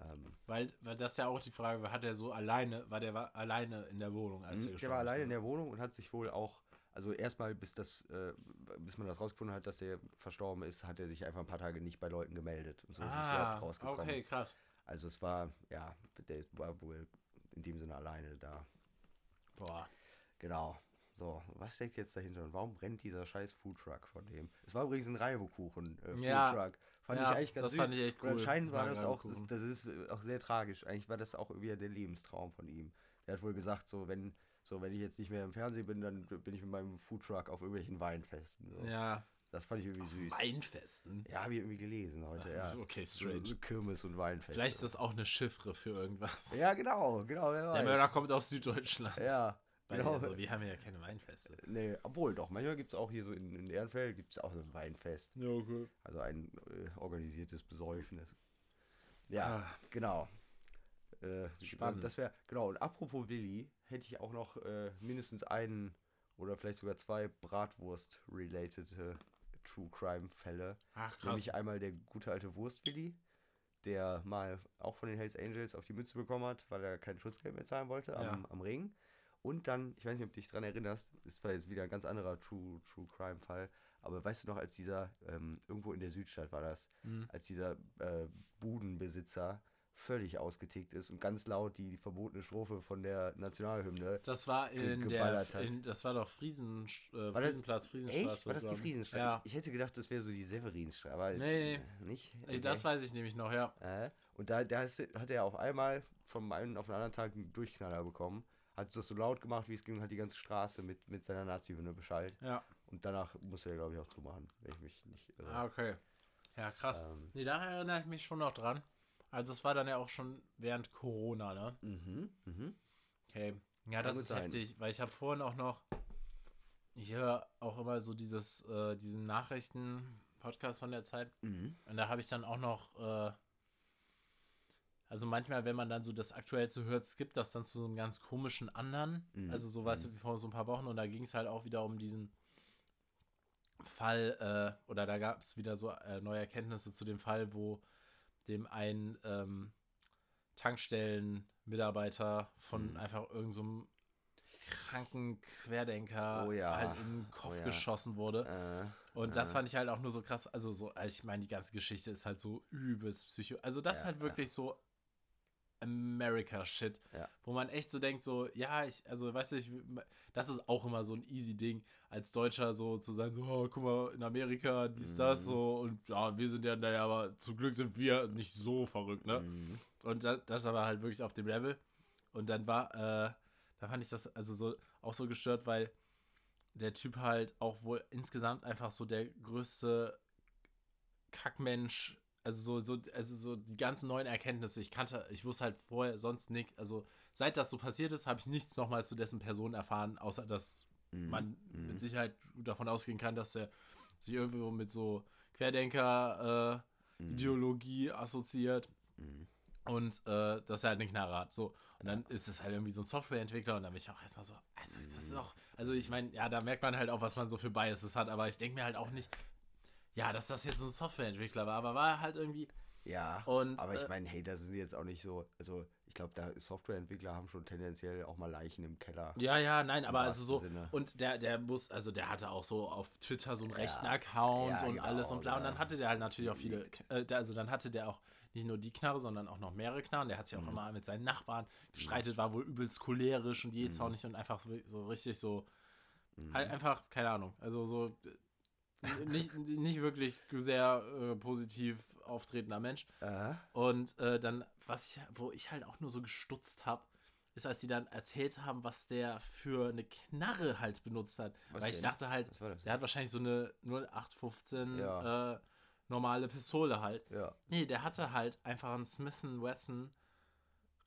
Ähm, Weil, weil das ja auch die Frage, hat er so alleine, war der war alleine in der Wohnung, als er Mhm, der war alleine in ne? der Wohnung und hat sich wohl auch, also erstmal bis das, äh, bis man das rausgefunden hat, dass der verstorben ist, hat er sich einfach ein paar Tage nicht bei Leuten gemeldet. Und so ist es Ah, überhaupt rausgekommen. okay, krass. Also es war, ja, der war wohl in dem Sinne alleine da. Boah. Genau. So, was steckt jetzt dahinter und warum brennt dieser scheiß Foodtruck von dem? Es war übrigens ein Reibekuchen äh, Ja. Foodtruck. Fand Ja, ich eigentlich ganz das süß. fand ich echt Und cool. anscheinend war das auch, das, das ist auch sehr tragisch. Eigentlich war das auch irgendwie der Lebenstraum von ihm. Der hat wohl gesagt, so wenn, so wenn ich jetzt nicht mehr im Fernsehen bin, dann bin ich mit meinem Foodtruck auf irgendwelchen Weinfesten. So. Ja. Das fand ich irgendwie süß. Weinfesten. Ja, habe ich irgendwie gelesen heute, ja. Okay, strange. so Kirmes und Weinfeste. Vielleicht ist das auch eine Chiffre für irgendwas. Ja, genau, genau, wer Der. Mörder kommt aus Süddeutschland. Ja, genau. also, wir haben ja keine Weinfeste. Nee, obwohl doch, manchmal gibt es auch hier so in, in Ehrenfeld gibt es auch so ein Weinfest. Ja, okay. Also ein äh, organisiertes Besäufnis. Ja, Ah. genau. Äh, Spannend. Das wäre, genau, und apropos Willi, hätte ich auch noch äh, mindestens einen oder vielleicht sogar zwei Bratwurst-related äh, True Crime-Fälle. Ach, krass. Nämlich einmal der gute alte Wurst-Willi, der mal auch von den Hells Angels auf die Mütze bekommen hat, weil er kein Schutzgeld mehr zahlen wollte am, Ja. am Ring. Und dann, ich weiß nicht, ob du dich daran erinnerst, ist zwar jetzt wieder ein ganz anderer True, True Crime-Fall, aber weißt du noch, als dieser, ähm, irgendwo in der Südstadt war das, Mhm. als dieser äh, Budenbesitzer völlig ausgetickt ist und ganz laut die verbotene Strophe von der Nationalhymne. Das war in der, in, das war doch Friesen, äh, War das- Friesenplatz, Friesenstraße. Echt? War das die. Friesenstraße? Ja. Ich, ich hätte gedacht, das wäre so die Severinstraße, aber Nee, äh, nicht. Ey, Das weiß ich nämlich noch, ja. Äh, und da, da ist, hat er auf einmal vom einen auf den anderen Tag einen Durchknaller bekommen. Hat das so laut gemacht, wie es ging, hat die ganze Straße mit, mit seiner Nazi-Hymne beschallt. Ja. Und danach musste er, glaube ich, auch zumachen, wenn ich mich nicht irre. Ah, okay. Ja, krass. Ähm. Nee, da erinnere ich mich schon noch dran. Also es war dann ja auch schon während Corona, ne? Mhm, mhm. Okay. Ja, das ist sein. heftig, weil ich habe vorhin auch noch, ich höre auch immer so dieses, äh, diesen Nachrichten-Podcast von der Zeit. Mhm. Und da habe ich dann auch noch, äh, also manchmal, wenn man dann so das Aktuellste hört, skippt das dann zu so einem ganz komischen anderen. Mhm. Also so, weißt du, wie vor so ein paar Wochen. Und da ging es halt auch wieder um diesen Fall, äh, oder da gab es wieder so äh, neue Erkenntnisse zu dem Fall, wo dem ein ähm, Tankstellen-Mitarbeiter von Mhm. einfach irgendeinem so kranken Querdenker Oh ja. halt in den Kopf Oh ja. geschossen wurde. Äh, Und das äh. fand ich halt auch nur so krass. Also, so, also ich meine, die ganze Geschichte ist halt so übelst psycho. Also, das ist Ja, halt ja. wirklich so America-Shit, Ja. wo man echt so denkt, so, ja, ich, also, weißt du, ich, das ist auch immer so ein easy Ding, als Deutscher so zu sein, so, oh, guck mal, in Amerika, dies, das, Mhm. so, und ja, wir sind ja, naja, aber zum Glück sind wir nicht so verrückt, ne? Mhm. Und da, das aber halt wirklich auf dem Level. Und dann war, äh, da fand ich das also so auch so gestört, weil der Typ halt auch wohl insgesamt einfach so der größte Kackmensch also so, so, also so die ganzen neuen Erkenntnisse, ich kannte, ich wusste halt vorher sonst nicht, also seit das so passiert ist, habe ich nichts nochmal zu dessen Person erfahren, außer dass Mhm. man Mhm. mit Sicherheit davon ausgehen kann, dass er sich irgendwo mit so Querdenker-Ideologie assoziiert Mhm. und äh, dass er halt eine Knarre hat. So. Und dann ist es halt irgendwie so ein Softwareentwickler und dann bin ich auch erstmal so, also das ist auch, also ich meine, ja, da merkt man halt auch, was man so für Biases hat, aber ich denke mir halt auch nicht, ja, dass das jetzt so ein Softwareentwickler war, aber war halt irgendwie, Ja, Und, aber ich äh, meine, hey, das sind jetzt auch nicht so, also ich glaube, da Softwareentwickler haben schon tendenziell auch mal Leichen im Keller. ja, ja, nein, aber also so, Sinne. und der, der muss, also der hatte auch so auf Twitter so einen rechten Ja, Account ja, und genau, alles und bla, und dann ja. hatte der halt natürlich auch viele, äh, also dann hatte der auch nicht nur die Knarre, sondern auch noch mehrere Knarren. Der hat sich auch Mhm. immer mit seinen Nachbarn gestreitet, war wohl übelst cholerisch und jähzornig und einfach so, so richtig so, Mhm. halt einfach, keine Ahnung, also so nicht, nicht wirklich sehr äh, positiv auftretender Mensch. Äh, Und äh, dann, was ich, wo ich halt auch nur so gestutzt habe, ist, als sie dann erzählt haben, was der für eine Knarre halt benutzt hat. Was Weil ich denn? dachte halt, der hat wahrscheinlich so eine 0815 Ja. äh, normale Pistole halt. ja. Nee, der hatte halt einfach einen Smith Wesson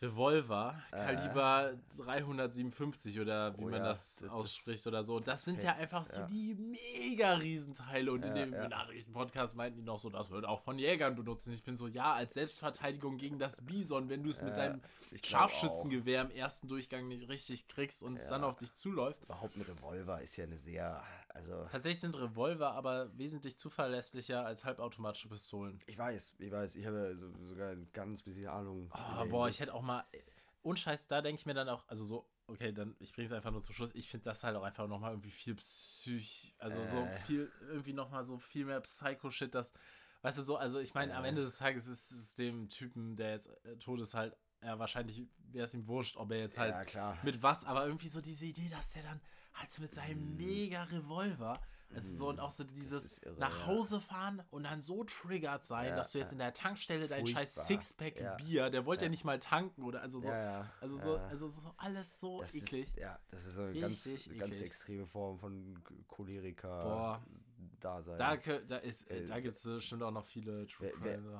Revolver, Äh. Kaliber 357 oder wie Oh man ja, das, das- ausspricht oder so. Das, das sind ja fetzt, einfach so ja. die mega Riesenteile. Und in Ja, dem ja. Nachrichtenpodcast meinten die noch so, das wird auch von Jägern benutzen. Ich bin so, ja, als Selbstverteidigung gegen das Bison, wenn du es mit Ja, deinem Scharfschützengewehr im ersten Durchgang nicht richtig kriegst und es Ja. dann auf dich zuläuft. Überhaupt ein Revolver ist ja eine sehr, also Tatsächlich sind Revolver aber wesentlich zuverlässlicher als halbautomatische Pistolen. ich weiß, ich weiß, ich habe so, sogar ein ganz bisschen Ahnung. Oh, boah, ich Hinsicht. hätte auch mal. Und Scheiß, da denke ich mir dann auch, also so, okay, dann, ich bringe es einfach nur zum Schluss. Ich finde das halt auch einfach nochmal irgendwie viel psych, also so Äh. viel, irgendwie nochmal so viel mehr Psycho-Shit, das, weißt du, so, also ich meine, am Äh. Ende des Tages ist es dem Typen, der jetzt äh, tot ist, halt, ja, wahrscheinlich wäre es ihm wurscht, ob er jetzt halt ja, klar. mit was, aber irgendwie so diese Idee, dass der dann halt mit seinem mega Revolver, also so und auch so dieses Mhm. irre, nach. Hause fahren und dann so triggert sein, Ja, dass du jetzt in der Tankstelle dein scheiß Furchtbar. Sixpack Ja. Bier, der wollte ja. Ja. nicht mal tanken oder also so, ja, ja, also so, also so alles so das eklig. Ist, ja, das ist so eine ganz, ganz extreme Form von Choleriker Boah. Dasein. Da, da ist, Äh, da gibt es bestimmt auch noch viele True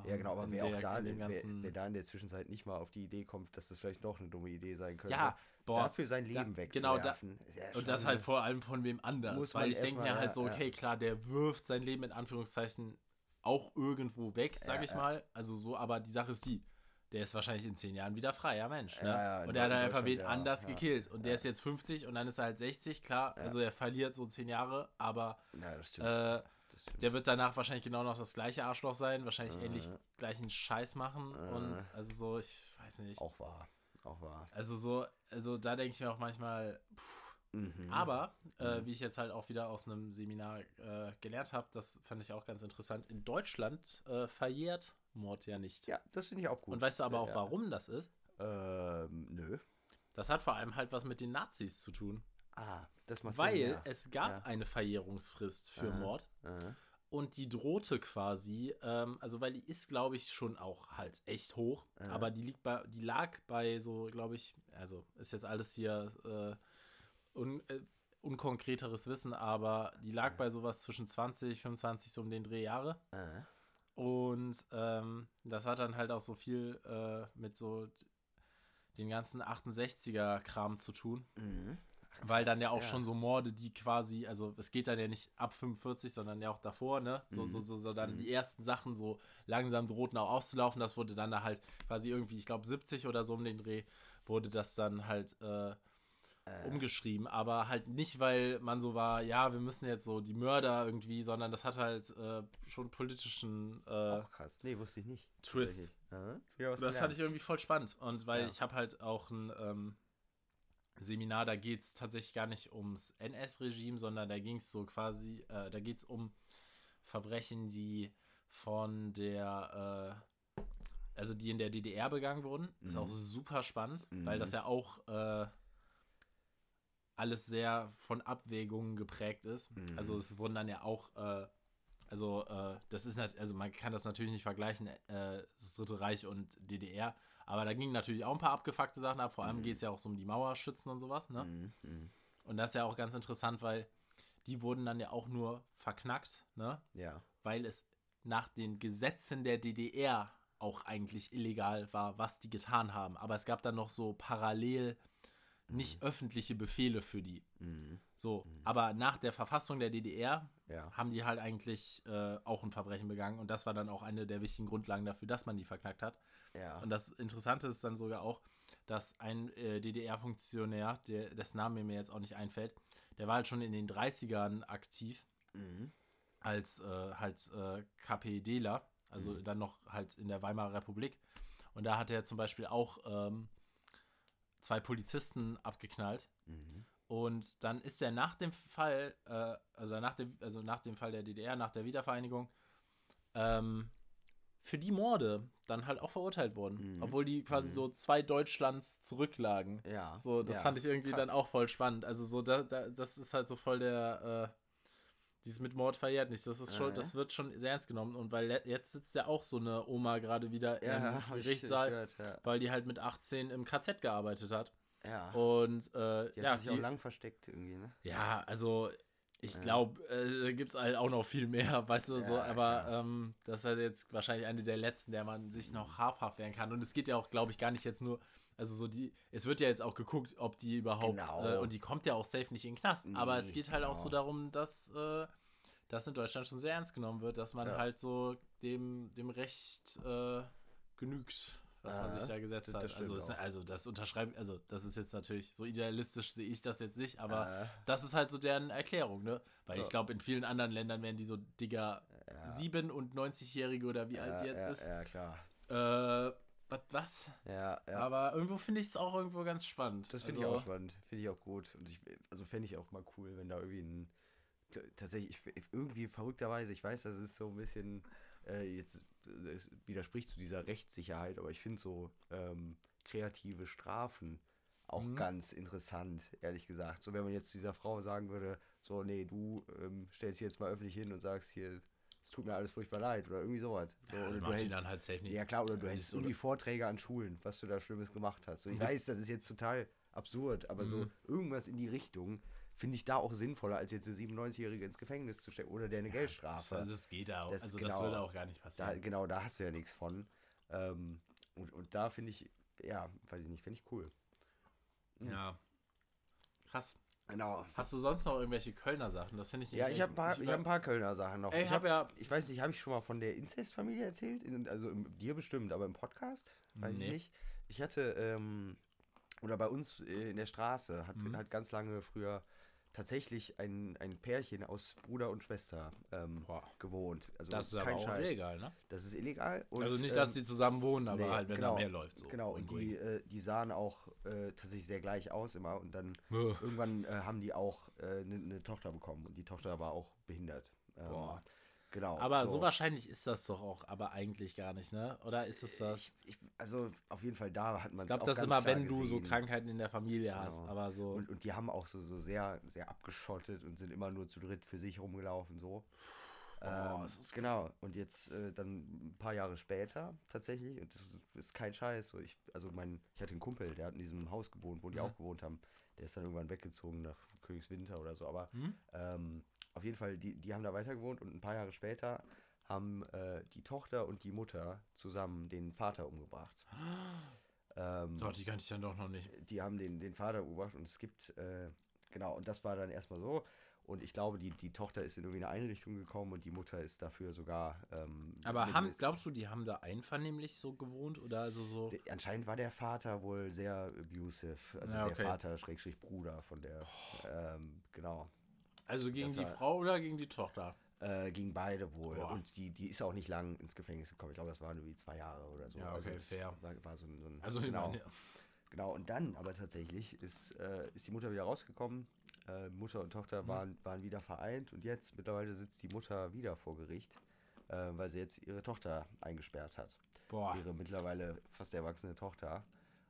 ja, genau, aber wer auch da, in wer, ganzen, wer da in der Zwischenzeit nicht mal auf die Idee kommt, dass das vielleicht doch eine dumme Idee sein könnte, ja, boah, dafür sein Leben da- wegzuwerfen. genau, da- ja Und das halt vor allem von wem anders. Weil ich denke mir halt so, okay, klar, der wirft sein Leben in Anführungszeichen auch irgendwo weg, sag ich mal. Also so, aber die Sache ist die, der ist wahrscheinlich in zehn Jahren wieder freier Mensch. Ne? Ja, ja, und er hat dann einfach wen ja, anders gekillt. Und der ist jetzt 50 und dann ist er halt 60, klar. Also er verliert so zehn Jahre, aber äh, der wird danach wahrscheinlich genau noch das gleiche Arschloch sein, wahrscheinlich Äh. ähnlich gleichen Scheiß machen. Und also so, ich weiß nicht. auch wahr. Auch wahr. Also so, also da denke ich mir auch manchmal, puh, Mhm. aber, äh, Mhm. wie ich jetzt halt auch wieder aus einem Seminar äh, gelernt habe, das fand ich auch ganz interessant. In Deutschland äh, verjährt Mord ja nicht. Ja, das finde ich auch gut. Und weißt du aber auch, ja. warum das ist? Ähm, nö. Das hat vor allem halt was mit den Nazis zu tun. Ah, das macht Weil Sinn, ja. es gab Ja. eine Verjährungsfrist für Aha. Mord Aha. Und die drohte quasi, ähm, also weil die ist, glaube ich, schon auch halt echt hoch, Aha. aber die liegt bei, die lag bei so, glaube ich, also ist jetzt alles hier äh, un, äh, unkonkreteres Wissen, aber die lag bei sowas zwischen 20, 25 so um den Dreh Jahre. Aha. Und ähm, das hat dann halt auch so viel äh, mit so den ganzen 68er-Kram zu tun. Mhm. Ach, Weil dann ja auch schon so Morde, die quasi, also es geht dann ja nicht ab 45, sondern ja auch davor, ne? So, Mhm. so, so, so dann Mhm. die ersten Sachen so langsam drohten auch auszulaufen. Das wurde dann da halt quasi irgendwie, ich glaube 70 oder so um den Dreh, wurde das dann halt äh, Äh, umgeschrieben. Aber halt nicht, weil man so war, ja, wir müssen jetzt so die Mörder irgendwie, sondern das hat halt äh, schon politischen äh, auch krass. Nee, wusste ich nicht. Twist. Aha. Wieder was das fand ich irgendwie voll spannend. Und weil Ja. ich habe halt auch ein ähm, Seminar, da geht es tatsächlich gar nicht ums NS-Regime, sondern da ging es so quasi, äh, da geht es um Verbrechen, die von der, äh, also die in der DDR begangen wurden. Ist Mhm. auch super spannend, weil Mhm. das ja auch äh, alles sehr von Abwägungen geprägt ist. Mhm. Also es wurden dann ja auch, äh, also äh, das ist also man kann das natürlich nicht vergleichen, äh, das Dritte Reich und DDR, aber da gingen natürlich auch ein paar abgefuckte Sachen ab, vor allem Mhm. geht es ja auch so um die Mauerschützen und sowas, ne? Mhm. Mhm. Und das ist ja auch ganz interessant, weil die wurden dann ja auch nur verknackt, ne? Ja. Weil es nach den Gesetzen der DDR auch eigentlich illegal war, was die getan haben. Aber es gab dann noch so parallel nicht Mhm. öffentliche Befehle für die. Mhm. So, aber nach der Verfassung der DDR Ja. haben die halt eigentlich äh, auch ein Verbrechen begangen und das war dann auch eine der wichtigen Grundlagen dafür, dass man die verknackt hat. Ja. Und das Interessante ist dann sogar auch, dass ein äh, DDR-Funktionär, der, dessen Name mir jetzt auch nicht einfällt, der war halt schon in den 30ern aktiv Mhm. als äh, halt äh, KPDler, also Mhm. dann noch halt in der Weimarer Republik. Und da hat er zum Beispiel auch ähm, zwei Polizisten abgeknallt. Mhm. Und dann ist er nach dem Fall, äh, also, nach dem, also nach dem Fall der DDR, nach der Wiedervereinigung, ähm, für die Morde dann halt auch verurteilt worden. Mhm. Obwohl die quasi Mhm. so zwei Deutschlands zurücklagen. Ja. So, das ja. fand ich irgendwie krass. dann auch voll spannend. Also so, da, da, das ist halt so voll der, äh, dieses mit Mord verjährt nicht. Das ist schon, Ja. das wird schon sehr ernst genommen. Und weil jetzt sitzt ja auch so eine Oma gerade wieder Ja, im Gerichtssaal, gehört, ja. weil die halt mit 18 im KZ gearbeitet hat. ja. Und äh, die ja, hat sich auch die, lang versteckt irgendwie, ne? ja, also ich glaube, äh, da gibt es halt auch noch viel mehr, weißt du, so, Ja, aber klar. ähm, das ist halt jetzt wahrscheinlich eine der letzten, der man sich noch habhaft werden kann. Und es geht ja auch, glaube ich, gar nicht jetzt nur, also so die, es wird ja jetzt auch geguckt, ob die überhaupt, Genau. äh, und die kommt ja auch safe nicht in den Knast, aber es Nee, geht halt auch so genau. darum, dass äh, das in Deutschland schon sehr ernst genommen wird, dass man Ja. halt so dem, dem Recht äh, genügt, was man Aha, sich da gesetzt das- hat. also, auch. also das unterschreibt, also das ist jetzt natürlich, so idealistisch sehe ich das jetzt nicht, aber Äh, das ist halt so deren Erklärung, ne? Weil ich Ja. glaube, in vielen anderen Ländern wären die so, Digga, ja. 7- und 90-Jährige oder wie alt ja, die jetzt ja, ist. Ja, klar. Äh, was, was? Ja, ja. Aber irgendwo finde ich es auch irgendwo ganz spannend. Das finde also, ich auch spannend. Finde ich auch gut. Und ich, also fände ich auch mal cool, wenn da irgendwie ein. Tatsächlich, ich- irgendwie verrückterweise, ich weiß, das ist so ein bisschen. Äh, jetzt äh, es widerspricht zu dieser Rechtssicherheit, aber ich finde so ähm, kreative Strafen auch Mhm. ganz interessant, ehrlich gesagt. So, wenn man jetzt zu dieser Frau sagen würde: So, nee, du ähm, stellst jetzt mal öffentlich hin und sagst hier, es tut mir alles furchtbar leid oder irgendwie sowas. So, Ja, oder du hältst- dann halt safe nicht. ja, klar, oder du oder- irgendwie Vorträge an Schulen, was du da Schlimmes gemacht hast. So, ich Mhm. weiß, das ist jetzt total absurd, aber so Mhm. irgendwas in die Richtung finde ich da auch sinnvoller, als jetzt eine 97-Jährige ins Gefängnis zu stecken oder der eine Das, Geldstrafe. also es geht auch. Das- also das genau. würde auch gar nicht da, passieren. genau, da hast du ja nichts von. Ähm, und, und da finde ich, ja, weiß ich nicht, finde ich cool. ja. Krass. Genau. Hast du sonst noch irgendwelche Kölner Sachen? Das finde ich Ja, nicht- ich habe ein, paar- ich über- hab ein paar Kölner Sachen noch. Ey, ich ich habe hab, ja. ich weiß nicht, habe ich schon mal von der Inzestfamilie erzählt? In, also im, dir bestimmt, aber im Podcast? Weiß Nee. ich nicht. Ich hatte, ähm, oder bei uns äh, in der Straße hat, Mhm. hat ganz lange früher tatsächlich ein, ein Pärchen aus Bruder und Schwester ähm, gewohnt. Also das ist aber kein auch Scheiß. illegal, ne? Das ist illegal. Und, also nicht, dass ähm, die zusammen wohnen, aber nee, halt, wenn genau, da mehr läuft. So. Genau, und die, äh, die sahen auch äh, tatsächlich sehr gleich aus immer. Und dann irgendwann äh, haben die auch eine äh, ne Tochter bekommen. Und die Tochter war auch behindert. Ähm, Boah. Genau. Aber so. wahrscheinlich ist das doch auch, aber eigentlich gar nicht, ne? Oder ist es das? Ich, ich, also auf jeden Fall da hat man Ich glaube, das ist immer, wenn du so. Krankheiten in der Familie hast, Genau. aber so. Und, und die haben auch so, so sehr, sehr abgeschottet und sind immer nur zu dritt für sich rumgelaufen, so. Oh, Ähm, das ist genau, und jetzt äh, dann ein paar Jahre später tatsächlich, und das ist, ist kein Scheiß, so ich, also mein, ich hatte einen Kumpel, der hat in diesem Haus gewohnt, wo die Mhm. auch gewohnt haben, der ist dann irgendwann weggezogen nach Königswinter oder so, aber Hm? ähm, auf jeden Fall, die, die haben da weiter gewohnt und ein paar Jahre später haben äh, die Tochter und die Mutter zusammen den Vater umgebracht. Ähm, Doch, die kannte ich dann doch noch nicht. die haben den, den Vater umgebracht und es gibt, äh, genau, und das war dann erstmal so. Und ich glaube, die, die Tochter ist in irgendwie eine Einrichtung gekommen und die Mutter ist dafür sogar. Ähm, Aber haben, glaubst du, die haben da einvernehmlich so gewohnt oder also so? de- anscheinend war der Vater wohl sehr abusive. Also Ja, der okay. Vater, Schrägstrich Bruder von der. Ähm, genau. Also gegen das die war- Frau oder gegen die Tochter? Äh, gegen beide wohl. Boah. Und die, die ist auch nicht lang ins Gefängnis gekommen. Ich glaube, das waren irgendwie zwei Jahre oder so. Ja, okay, das fair. War, war so ein, so ein Also genau. meine, Genau, und dann aber tatsächlich ist, äh, ist die Mutter wieder rausgekommen. Äh, Mutter und Tochter Mhm. waren, waren wieder vereint und jetzt mittlerweile sitzt die Mutter wieder vor Gericht, äh, weil sie jetzt ihre Tochter eingesperrt hat. boah. Ihre mittlerweile fast erwachsene Tochter.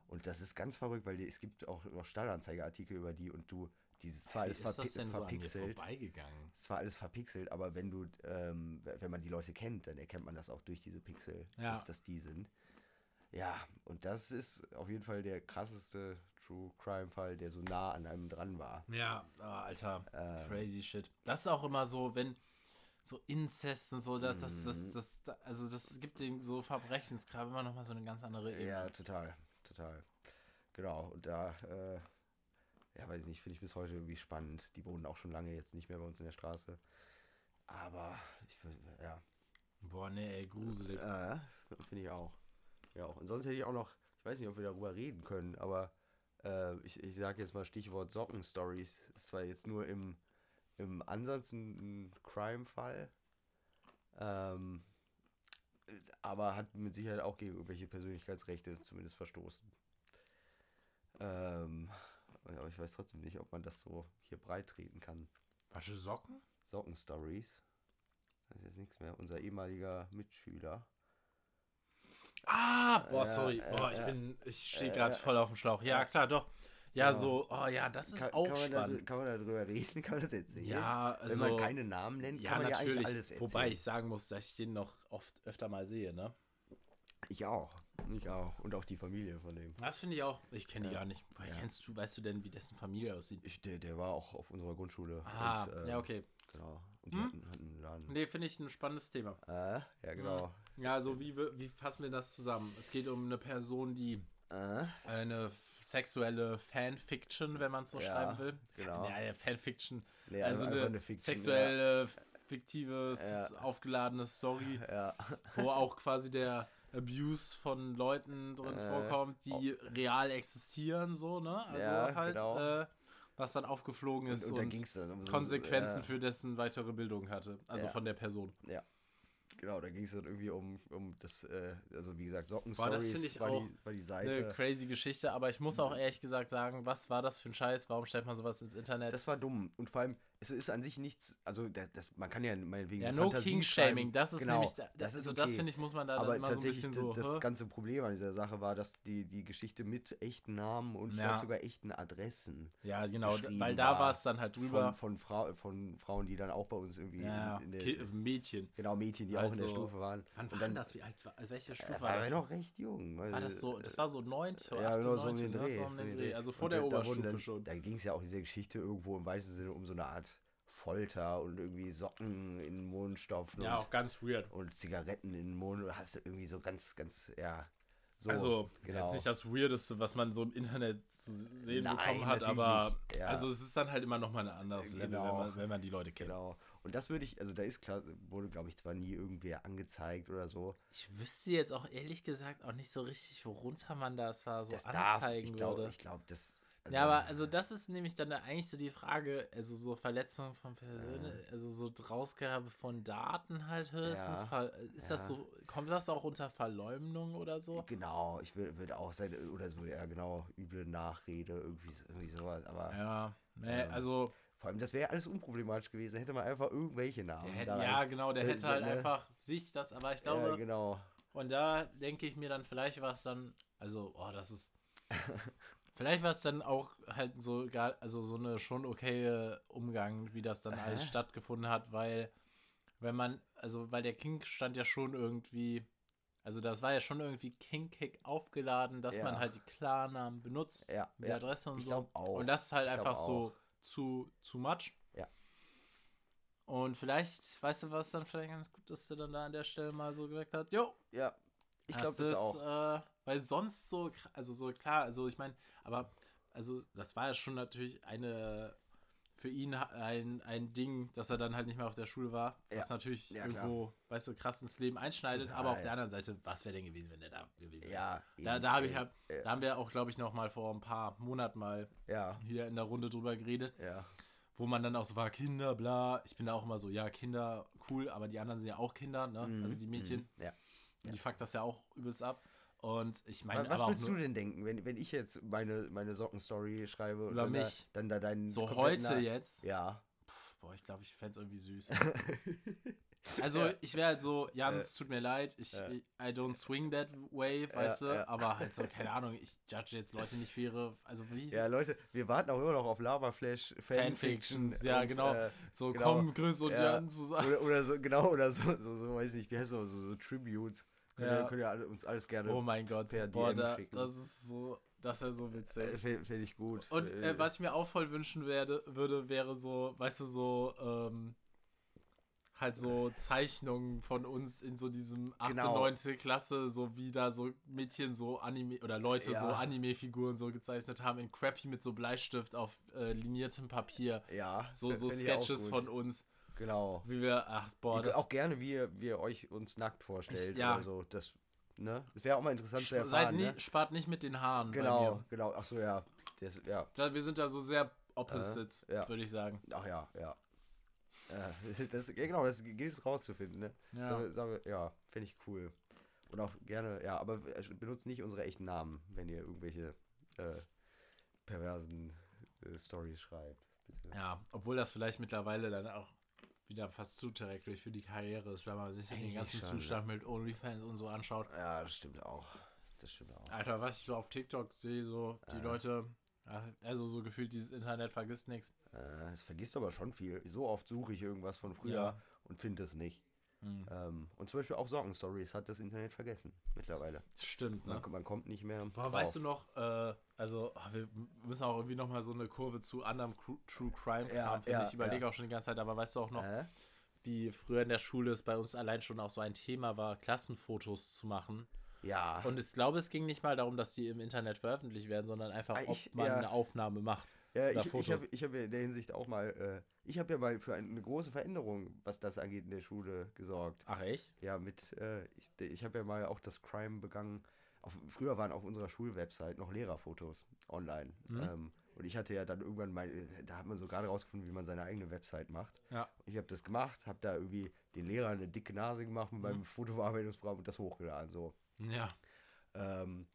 Und das ist ganz verrückt, weil die, es gibt auch noch Stadtanzeigeartikel über die und du, dieses zwar alles verpi so verpixelt, vorbeigegangen? ist zwar alles verpixelt, aber wenn du, ähm, wenn man die Leute kennt, dann erkennt man das auch durch diese Pixel, Ja. dass, dass die sind. Ja, und das ist auf jeden Fall der krasseste True Crime Fall, der so nah an einem dran war. Ja, ah, Alter, Ähm, crazy shit. Das ist auch immer so, wenn so Inzest und so, das, das, das, Mhm. das, also das gibt den so Verbrechensgrab immer noch mal so eine ganz andere Ebene. Ja, total, total. Genau, und da, äh, ja, weiß ich nicht, finde ich bis heute irgendwie spannend. Die wohnen auch schon lange jetzt nicht mehr bei uns in der Straße. Aber ich ja, Boah, nee, ey, gruselig. äh, finde ich auch. Ja, auch. Und sonst hätte ich auch noch, ich weiß nicht, ob wir darüber reden können, aber äh, ich, ich sage jetzt mal Stichwort Socken-Stories. Ist zwar jetzt nur im, im Ansatz ein, ein Crime-Fall, ähm, aber hat mit Sicherheit auch gegen irgendwelche Persönlichkeitsrechte zumindest verstoßen. Ähm, aber ich weiß trotzdem nicht, ob man das so hier breit treten kann. Wasche Socken? Socken-Stories. Das ist jetzt nichts mehr. Unser ehemaliger Mitschüler. Ah, boah, Ja, sorry. äh, Boah, ich ja. bin, ich stehe Äh, gerade ja. voll auf dem Schlauch. Ja, Ja. klar, doch. Ja, Genau. so, oh ja, das ist Kann, auch kann, man da, spannend. kann man da drüber reden? Kann man das erzählen? Ja, Wenn man also, keine Namen nennt, ja, kann man ja natürlich. eigentlich alles erzählen. Wobei ich sagen muss, dass ich den noch oft öfter mal sehe, ne? Ich auch. Ich auch. Und auch die Familie von dem. Das finde ich auch. Ich kenne die Ja. gar nicht. Woher Ja. kennst du, weißt du denn, wie dessen Familie aussieht? Ich, der, der war auch auf unserer Grundschule. Ah, und, ähm, ja, okay. Genau. Und die Hm? hatten, hatten einen Laden. Nee, finde ich ein spannendes Thema. Äh, ja, genau. Ja, also wie, wie fassen wir das zusammen? Es geht um eine Person, die Äh, eine sexuelle Fanfiction, wenn man es so Ja, schreiben will. genau. Ja, ja, Fanfiction. nee, also einfach eine, Fiction, sexuelle, fiktives, Ja. aufgeladene Story, Ja. wo auch quasi der Abuse von Leuten drin Äh, vorkommt, die real existieren, so, ne? Also Ja, halt, genau. äh, was dann aufgeflogen Und, ist und und, dann um so. Konsequenzen ja, für dessen weitere Bildung hatte. Also von der Person. Ja. Genau, da ging es dann irgendwie um, um das, äh, also wie gesagt, socken Boah, das finde ich war, auch die, war die Eine Seite. crazy Geschichte, aber ich muss auch ehrlich gesagt sagen, was war das für ein Scheiß? Warum stellt man sowas ins Internet? Das war dumm. Und vor allem, es ist an sich nichts, also das, das, man kann ja meinetwegen ja, no King. Shaming, das ist Genau, nämlich, da, das ist also das okay. finde ich, muss man da dann Aber immer so ein tatsächlich, bisschen so, das, das hä? ganze Problem an dieser Sache war, dass die, die Geschichte mit echten Namen und ich Ja. glaube sogar echten Adressen ja genau, weil da war es dann halt drüber, von, von, Frau, von Frauen, die dann auch bei uns irgendwie ja, in, in der, Mädchen. genau, Mädchen, die auch in der Also, Stufe waren. Wann war dann- denn das? Wie alt war, also welche Stufe Er war war das? ja noch recht jung. war das so, das war so neunte, ja, achte, genau, so um neunte, den ne? Dreh. So um den Dreh. Also vor der Oberstufe schon. Da ging es ja auch in dieser Geschichte irgendwo im weitesten Sinne um so eine Art Folter und irgendwie Socken in den Mund stopfen Ja, und, auch ganz weird. und Zigaretten in den Mund. Hast du irgendwie so ganz, ganz, ja. So, also, genau. jetzt nicht das Weirdeste, was man so im Internet zu sehen Nein, bekommen hat, aber. Ja. also es ist dann halt immer noch mal ein anderes Level, Genau. wenn man, wenn man die Leute kennt. Genau. Und das würde ich, also da ist klar, wurde glaube ich zwar nie irgendwer angezeigt oder so. Ich wüsste jetzt auch ehrlich gesagt auch nicht so richtig, worunter man das war, so das anzeigen ich glaube, würde. ich glaube, das. Ja, aber also das ist nämlich dann eigentlich so die Frage, also so Verletzung von Personen, also so Rausgabe von Daten halt höchstens. Ja, Ist das ja. so, kommt das auch unter Verleumdung oder so? Genau, ich würde würd auch sein, oder so, ja genau, üble Nachrede, irgendwie, irgendwie sowas. Aber Ja, nee, Ähm, also vor allem, das wäre alles unproblematisch gewesen. Hätte man einfach irgendwelche Namen. hätte, da ja genau, der Äh, hätte halt ne? einfach sich das, aber ich glaube, Ja, genau. Und da denke ich mir dann, vielleicht war es dann, also, oh, das ist. vielleicht war es dann auch halt so, also so eine schon okaye Umgang, wie das dann alles Aha. stattgefunden hat, weil, wenn man, also, weil der King stand ja schon irgendwie, also das war ja schon irgendwie kinkig aufgeladen, dass Ja. man halt die Klarnamen benutzt, Ja, mit ja. Adresse und Ich so. auch. Und das ist halt Ich einfach so zu, zu much. Ja. Und vielleicht, weißt du, was dann vielleicht ganz gut, dass der dann da an der Stelle mal so gesagt hat, jo, Ja, ich glaube das das ist, auch. Äh, weil sonst so, also so klar, also ich meine, aber, also das war ja schon natürlich eine, für ihn ein, ein Ding, dass er dann halt nicht mehr auf der Schule war, was Ja. natürlich Ja, klar. irgendwo, weißt du, krass ins Leben einschneidet, Total. aber auf der anderen Seite, was wäre denn gewesen, wenn der da gewesen wäre? Ja, Da, eben, da habe ich halt, äh, da haben wir auch, glaube ich, noch mal vor ein paar Monaten mal Ja, hier in der Runde drüber geredet, ja. wo man dann auch so war, Kinder, bla. Ich bin da auch immer so, ja, Kinder, cool, aber die anderen sind ja auch Kinder, ne? Mhm, Also die Mädchen. mhm, Ja. Die fuckt das ja auch übelst ab. Und ich meine, Was würdest du denn denken, wenn, wenn ich jetzt meine, meine Socken-Story schreibe Über dann, da, mich. dann da deinen. so heute jetzt, Ja. pf, boah, ich glaube, ich fände es irgendwie süß. Also ich wäre halt so, Jans, tut mir leid, ich, Ja. I don't swing that way, weißt Ja, du, ja. aber halt so, keine Ahnung, ich judge jetzt Leute nicht für ihre, also wie Ja, Leute, wir warten auch immer noch auf Lava Flash Fanfiction. Fanfictions, ja, und, genau. äh, so genau, komm, Grüß und ja. Jan zusammen. oder, oder so, genau, oder so, so, so weiß nicht, wie heißt das, so, so Tributes. Könnt, Ja. ihr, könnt ihr uns alles gerne. Oh mein Gott, per boah, DM da, schicken. das ist so, das wäre so witzig. Fände ich gut. Und Äh, äh, was ich mir auch voll wünschen werde, würde, wäre so, weißt du, so, ähm, halt so Zeichnungen von uns in so diesem 8. Genau. 9. Klasse, so wie da so Mädchen so Anime oder Leute so Ja. Anime-Figuren so gezeichnet haben in Crappy mit so Bleistift auf äh, liniertem Papier. Ja. So, so Sketches von uns, Genau. wie wir, ach boah, Ihr- das auch gerne, wie ihr, wie ihr euch uns nackt vorstellt Ich- ja. oder so. Das, ne? das wäre auch mal interessant zu Sp- erfahren. seid nie, ne? spart nicht mit den Haaren. Genau, genau. Ach so, ja. Das, ja. Wir sind da so sehr opposites, Äh, ja. würde ich sagen. Ach ja, ja. Äh, das, ja, genau, das gilt es rauszufinden, ne? Ja. Ja, fände ich cool. Und auch gerne, ja, aber äh, benutzt nicht unsere echten Namen, wenn ihr irgendwelche äh, perversen äh, Stories schreibt. Bitte. Ja, obwohl das vielleicht mittlerweile dann auch wieder fast zuträglich für die Karriere ist, wenn man sich den Eigentlich ganzen schon, Zustand mit OnlyFans und so anschaut. Ja, das stimmt auch. Das stimmt auch. Alter, was ich so auf TikTok sehe, so die Ja. Leute, ja, also so gefühlt, dieses Internet vergisst nichts. Äh, Es vergisst aber schon viel. So oft suche ich irgendwas von früher Ja. und finde es nicht. Hm. Ähm, und zum Beispiel auch Sockenstories hat das Internet vergessen mittlerweile. Stimmt, ne? Man, man kommt nicht mehr. Boah, weißt du noch, äh, also oh, wir müssen auch irgendwie nochmal so eine Kurve zu anderem Cru- True Crime Ja, ja, ich. überlege ja. auch schon die ganze Zeit, aber weißt du auch noch, Äh? wie früher in der Schule es bei uns allein schon auch so ein Thema war, Klassenfotos zu machen. Ja. Und ich glaube, es ging nicht mal darum, dass die im Internet veröffentlicht werden, sondern einfach, Ah, ob ich- man ja. eine Aufnahme macht. Ja, ich, ich habe ich hab ja in der Hinsicht auch mal, äh, ich habe ja mal für eine große Veränderung, was das angeht, in der Schule gesorgt. Ach echt? Ja, mit, äh, ich, ich habe ja mal auch das Crime begangen. Auf, früher waren auf unserer Schulwebsite noch Lehrerfotos online. Mhm. Ähm, und ich hatte ja dann irgendwann mal, da hat man so gerade rausgefunden, wie man seine eigene Website macht. Ja. Ich habe das gemacht, habe da irgendwie den Lehrern eine dicke Nase gemacht mit Mhm. meinem Fotobearbeitungsprogramm und das hochgeladen. So. Ja. Ähm,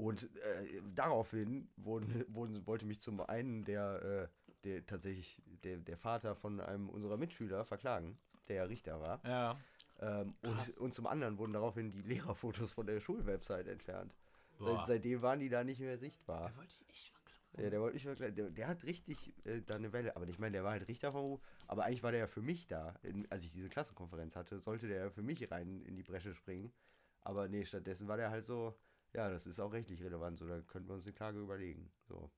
und äh, daraufhin wurden, wurden, wollte mich zum einen der, äh, der tatsächlich der, der Vater von einem unserer Mitschüler verklagen, der ja Richter war. Ja. Ähm, und, und zum anderen wurden daraufhin die Lehrerfotos von der Schulwebsite entfernt. Seit, seitdem waren die da nicht mehr sichtbar. wollte ich echt verklagen. Ja, der wollte mich verklagen. Der, der hat richtig äh, da eine Welle. Aber ich meine, der war halt Richter vom Beruf. Aber eigentlich war der ja für mich da. In, als ich diese Klassenkonferenz hatte, sollte der ja für mich rein in die Bresche springen. Aber nee, stattdessen war der halt so, ja, das ist auch rechtlich relevant. So, da könnten wir uns eine Klage überlegen. So.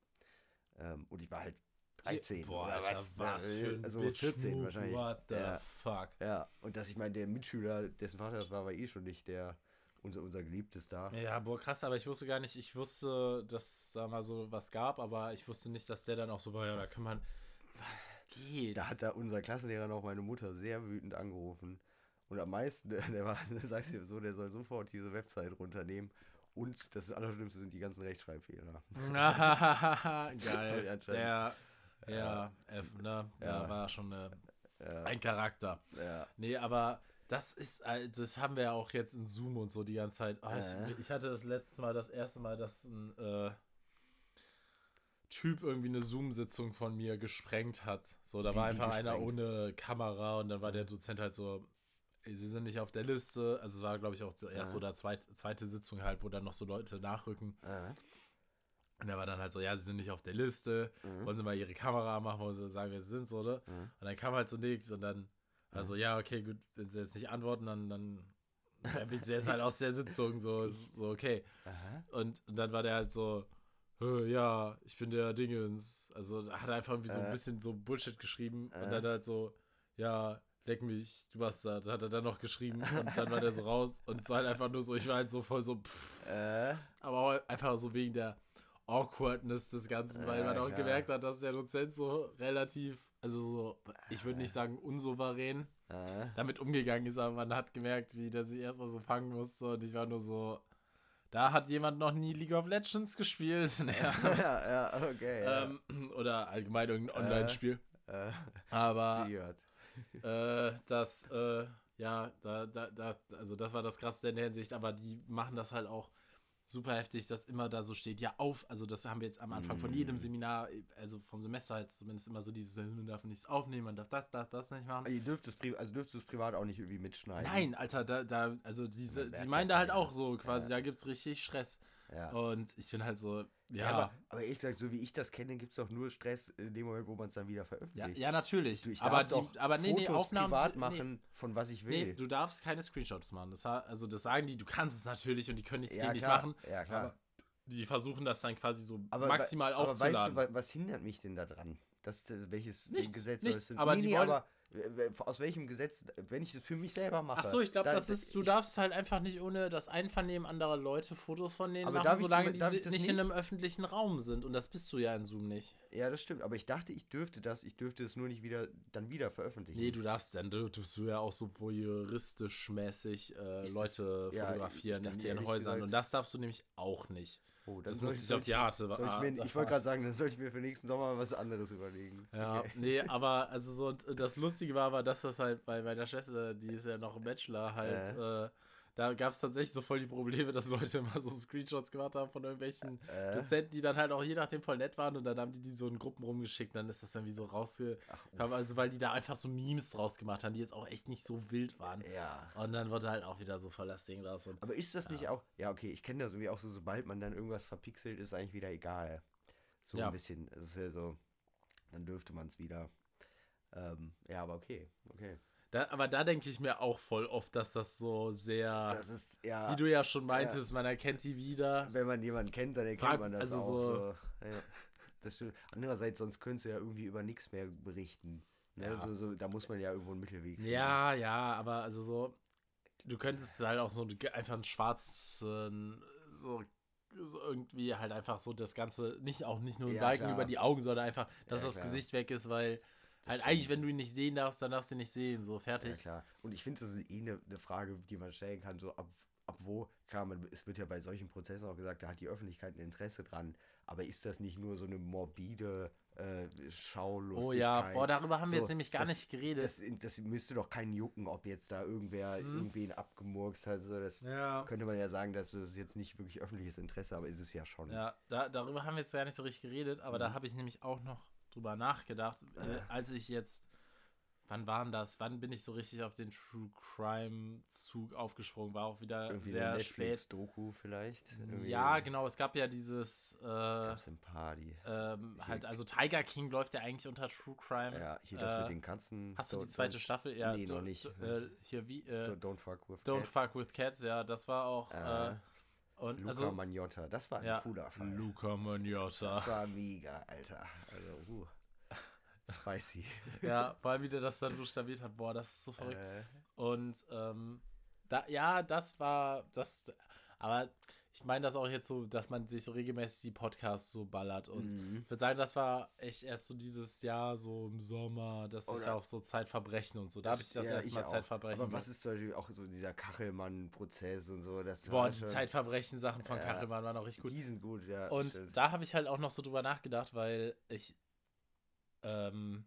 Ähm, und ich war halt 13. Boah, oder Alter, was, was für ein Also Bitch 14 Move, wahrscheinlich. What the Ja. fuck? Ja, und dass ich meine, der Mitschüler, dessen Vater das war, war eh schon nicht der, unser, unser Geliebtes da. Ja, boah, krass, aber ich wusste gar nicht, ich wusste, dass da mal so was gab, aber ich wusste nicht, dass der dann auch so war, ja, da kann man, was geht? Da hat da unser Klassenlehrer noch meine Mutter sehr wütend angerufen. Und am meisten, der war, sagt ihm so, der soll sofort diese Website runternehmen. Und das Allerschlimmste sind die ganzen Rechtschreibfehler. Geil, der, ja, F, ne, Ja. ja, war schon eine, Ja, ein Charakter. ja. Nee, aber das ist, äh, das haben wir ja auch jetzt in Zoom und so die ganze Zeit. Oh, Äh. ich, ich hatte das letzte Mal, das erste Mal, dass ein äh, Typ irgendwie eine Zoom-Sitzung von mir gesprengt hat. So, da Wie- war einfach einer gesprengt? ohne Kamera und dann war der Dozent halt so, "Ey, Sie sind nicht auf der Liste. Also es war, glaube ich, auch die erste Ja. oder zweit, zweite Sitzung halt, wo dann noch so Leute nachrücken. Äh, Und er war dann halt so, ja, sie sind nicht auf der Liste, Mhm. wollen sie mal ihre Kamera machen, wollen sie sagen, wer sie sind, so, oder? Mhm. Und dann kam halt so nichts und dann, also ja, okay, gut, wenn sie jetzt nicht antworten, dann, dann ja, bist du jetzt halt aus der Sitzung, so, so, okay. aha. Und, und dann war der halt so, "Hö, ja, ich bin der Dingens. Also hat er einfach irgendwie so ein Äh. bisschen so Bullshit geschrieben und Äh. dann halt so, ja, leck mich, du Bastard, hat er dann noch geschrieben und dann war der so raus und es war halt einfach nur so, ich war halt so voll so, pff, Äh, aber auch einfach so wegen der Awkwardness des Ganzen, weil Ja, man auch klar. gemerkt hat, dass der Dozent so relativ, also so, ich würde nicht sagen unsouverän, äh. damit umgegangen ist, aber man hat gemerkt, wie der sich erstmal so fangen musste und ich war nur so, da hat jemand noch nie League of Legends gespielt. Ja. ja, ja, okay. Ja. ähm, oder allgemein irgendein Online-Spiel. äh, Aber weird. äh, das, äh, ja, da, da, da, also das war das Krasseste in der Hinsicht, aber die machen das halt auch super heftig, dass immer da so steht, ja, auf, also das haben wir jetzt am Anfang von jedem Mm. Seminar, also vom Semester halt zumindest immer so dieses, man darf nichts aufnehmen, man darf das, das, das nicht machen. Ihr dürft es, also dürft es privat auch nicht irgendwie mitschneiden. Nein, Alter, da, da, also diese, die meinen da halt auch so quasi, Ja. da gibt's richtig Stress. Ja. Und ich bin halt so, ja, Ja, aber, aber ehrlich gesagt, so wie ich das kenne, gibt es doch nur Stress in dem Moment, wo man es dann wieder ja, veröffentlicht. ja, natürlich. Du, ich aber darf doch die, aber nee, nee, Fotos Aufnahmen privat nee, machen, von was ich will. Nee, du darfst keine Screenshots machen. Das, also das sagen die, du kannst es natürlich und die können nichts ja, gegen dich machen. Ja, klar. Aber die versuchen das dann quasi so Aber, maximal aber aufzuladen. weißt du, wa- was hindert mich denn daran? Das, äh, welches Nichts, Gesetz nichts, soll es denn? aber nee, die nee, wollen- aber Aus welchem Gesetz, wenn ich das für mich selber mache. Ach so, ich glaube, das ist, du ich, darfst halt einfach nicht ohne das Einvernehmen anderer Leute Fotos von denen machen, solange die nicht, nicht in einem öffentlichen Raum sind. Und das bist du ja in Zoom nicht. Ja, das stimmt. Aber ich dachte, ich dürfte das, ich dürfte es nur nicht wieder, dann wieder veröffentlichen. Nee, du darfst, dann dürftest du ja auch so voyeuristisch mäßig äh, Leute das, fotografieren ja, in ihren Häusern. Gesagt, und das darfst du nämlich auch nicht. Oh, das, muss ich auf die harte soll ich, mir, ich wollte gerade sagen, dann sollte ich mir für nächsten Sommer was anderes überlegen. Ja, okay. nee, aber also so das Lustige war aber, dass das halt bei meiner Schwester, die ist ja noch im Bachelor, halt äh. Äh, da gab es tatsächlich so voll die Probleme, dass Leute immer so Screenshots gemacht haben von irgendwelchen äh. Dozenten, die dann halt auch je nachdem voll nett waren und dann haben die die so in Gruppen rumgeschickt. Dann ist das dann wie so rausgekommen. Also, weil die da einfach so Memes draus gemacht haben, die jetzt auch echt nicht so wild waren. Ja. Und dann wurde halt auch wieder so voll das Ding draus. Aber ist das ja. nicht auch, ja, okay, ich kenne das irgendwie auch so, sobald man dann irgendwas verpixelt, ist eigentlich wieder egal. So ja. ein bisschen. Es ist ja so, dann dürfte man es wieder. Ähm, ja, aber okay, okay. Da, aber da denke ich mir auch voll oft, dass das so sehr. Das ist, ja. Wie du ja schon meintest, ja. man erkennt die wieder. Wenn man jemanden kennt, dann erkennt Frag, man das also auch. So, so. Ja. Das Andererseits, sonst könntest du ja irgendwie über nichts mehr berichten. Ne? Ja. So, so, da muss man ja irgendwo einen Mittelweg finden. Ja, ja, aber also so. Du könntest halt auch so einfach einen schwarzen. So so irgendwie halt einfach so das Ganze, nicht auch nicht nur ein ja, Balken über die Augen, sondern einfach, dass ja, das klar. Gesicht weg ist, weil halt eigentlich, wenn du ihn nicht sehen darfst, dann darfst du ihn nicht sehen, so fertig. Ja, klar. Und ich finde, das ist eh eine, eine Frage, die man stellen kann, so ab, ab wo, klar, man, es wird ja bei solchen Prozessen auch gesagt, da hat die Öffentlichkeit ein Interesse dran, aber ist das nicht nur so eine morbide äh, Schaulustigkeit? Oh ja, boah, darüber haben so, wir jetzt nämlich gar das, nicht geredet. Das, das, müsste doch keinen jucken, ob jetzt da irgendwer hm. irgendwen abgemurkst hat, so, das ja. könnte man ja sagen, dass das jetzt nicht wirklich öffentliches Interesse, aber ist es ja schon. Ja, da, darüber haben wir jetzt gar nicht so richtig geredet, aber mhm. da habe ich nämlich auch noch drüber nachgedacht, äh, als ich jetzt, wann waren das? Wann bin ich so richtig auf den True Crime Zug aufgesprungen? War auch wieder Irgendwie sehr Netflix spät. Doku vielleicht. Irgendwie ja, genau. Es gab ja dieses. Äh, Gab's Party. Ähm, halt, also Tiger King läuft ja eigentlich unter True Crime. Ja, hier das äh, mit den Katzen. Hast du die zweite Staffel? Ja, nee, noch nicht. Äh, hier wie. Äh, Don't fuck with Don't Cats. fuck with Cats. Ja, das war auch. Und Luca also, Magnotta, das war ein ja, cooler Fall. Luca Magnotta. Das war mega, Alter. Also, uh. Spicy. ja, vor allem, wie der das dann buchstabiert hat. Boah, das ist so verrückt. Äh. Und ähm, da, ja, das war das. Aber ich meine das auch jetzt so, dass man sich so regelmäßig die Podcasts so ballert. Und mhm. ich würde sagen, das war echt erst so dieses Jahr, so im Sommer, dass ich auf so Zeitverbrechen und so. Da habe ich das ja, erstmal Zeitverbrechen. Aber was ist zum Beispiel auch so dieser Kachelmann-Prozess und so? Das Boah, die Zeitverbrechen-Sachen von ja, Kachelmann waren auch richtig gut. Die sind gut, ja. Und stimmt. da habe ich halt auch noch so drüber nachgedacht, weil ich ähm,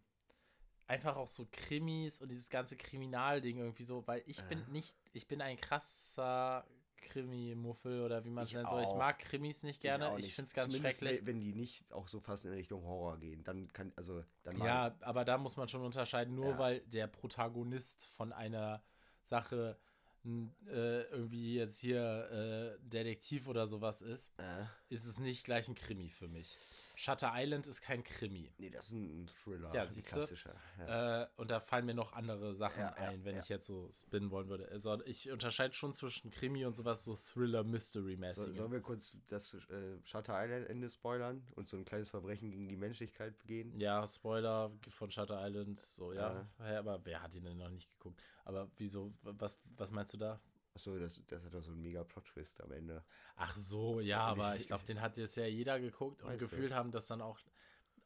einfach auch so Krimis und dieses ganze Kriminalding irgendwie so, weil ich äh. bin nicht, ich bin ein krasser Krimi-Muffel oder wie man es nennen soll. Ich mag Krimis nicht gerne. Ich, ich finde es ganz Zumindest schrecklich. Wenn die nicht auch so fast in Richtung Horror gehen, dann kann, also dann Ja, aber da muss man schon unterscheiden, nur ja. weil der Protagonist von einer Sache äh, irgendwie jetzt hier äh, Detektiv oder sowas ist, äh. Ist es nicht gleich ein Krimi für mich. Shutter Island ist kein Krimi. Nee, das ist ein Thriller. Ja, siehst klassischer. Ja. Äh, und da fallen mir noch andere Sachen ja, ein, wenn ich jetzt so spinnen wollen würde. Also ich unterscheide schon zwischen Krimi und sowas so Thriller-Mystery-mäßig. So, sollen wir kurz das äh, Shutter Island Ende spoilern und so ein kleines Verbrechen gegen die Menschlichkeit begehen? Ja, Spoiler von Shutter Island, so, ja. aber wer hat ihn denn noch nicht geguckt? Aber wieso, was, was meinst du da? Achso, das, das hat doch so einen mega Plot-Twist am Ende. Ach so, ja, aber ich glaube, den hat jetzt ja jeder geguckt und gefühlt haben das dann auch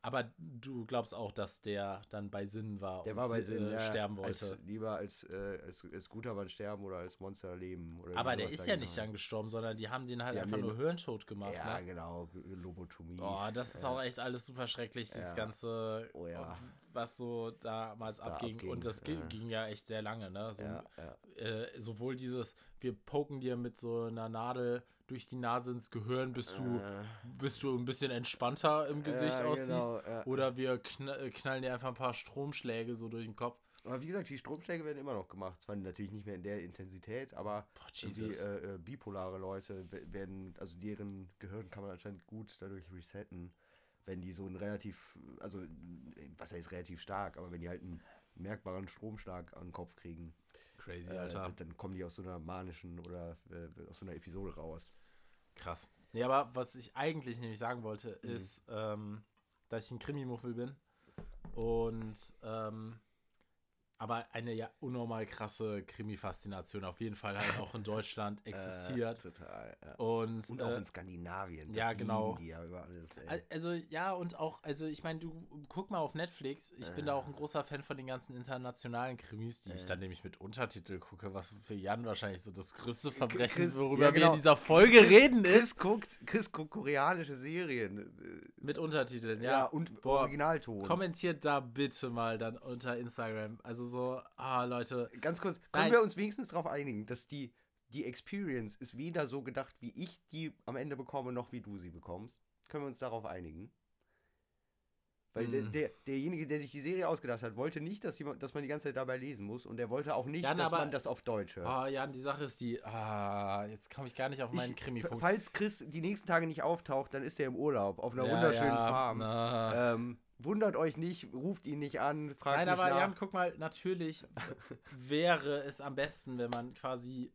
aber du glaubst auch, dass der dann bei Sinn war der und war bei Sinn, äh, ja, sterben wollte. Als, lieber als, äh, als, als guter Mann sterben oder als Monster leben. aber der ist ja nicht dann gestorben, sondern die haben den halt die einfach nur Hirntod gemacht. Ja, ne? genau, Lobotomie. Oh, das ist auch echt alles super schrecklich, dieses ganze, oh, was so damals abging. abging. Und das ging ja echt sehr lange, ne? So, äh, sowohl dieses, wir poken dir mit so einer Nadel durch die Nase ins Gehirn, bis du, äh. bis du ein bisschen entspannter im Gesicht ja, aussiehst. Genau, ja. Oder wir knall, knallen dir einfach ein paar Stromschläge so durch den Kopf. Aber wie gesagt, die Stromschläge werden immer noch gemacht. Zwar natürlich nicht mehr in der Intensität, aber Boah, äh, äh, bipolare Leute werden, also deren Gehirn kann man anscheinend gut dadurch resetten, wenn die so einen relativ, also was heißt relativ stark, aber wenn die halt einen merkbaren Stromschlag an den Kopf kriegen. Crazy, Alter. Äh, dann kommen die aus so einer manischen oder äh, aus so einer Episode raus. Krass. Nee, aber was ich eigentlich nämlich sagen wollte, mhm. ist, ähm, dass ich ein Krimi-Muffel bin. Und ähm, aber eine ja unnormal krasse Krimi-Faszination auf jeden Fall halt auch in Deutschland existiert. Äh, total. Ja. Und, Und auch äh, in Skandinavien. Das ja, genau. ja alles, Also ja, und auch, also ich meine, du guck mal auf Netflix. Ich bin da auch ein großer Fan von den ganzen internationalen Krimis, die ich dann nämlich mit Untertitel gucke, was für Jan wahrscheinlich so das größte Verbrechen, Chris- worüber ja, wir genau. in dieser Folge reden, Chris ist. guckt, Chris guckt koreanische Serien. äh, Mit Untertiteln, ja. Ja, und Boah, Originalton. Kommentiert da bitte mal dann unter Instagram. Also so, ah, Leute. Ganz kurz, können Nein. wir uns wenigstens darauf einigen, dass die, die Experience ist weder so gedacht, wie ich die am Ende bekomme, noch wie du sie bekommst? Können wir uns darauf einigen? Weil der, Hm. der, derjenige, der sich die Serie ausgedacht hat, wollte nicht, dass, jemand, dass man die ganze Zeit dabei lesen muss und der wollte auch nicht, Jan, dass aber- man das auf Deutsch hört. Ah, Jan, die Sache ist die, ah, jetzt komme ich gar nicht auf meinen Ich- Krimi-Punkt. Falls Chris die nächsten Tage nicht auftaucht, dann ist er im Urlaub auf einer Ja, wunderschönen ja, Farm. Ähm, wundert euch nicht, ruft ihn nicht an, fragt Nein, aber nach. Jan, guck mal, natürlich wäre es am besten, wenn man quasi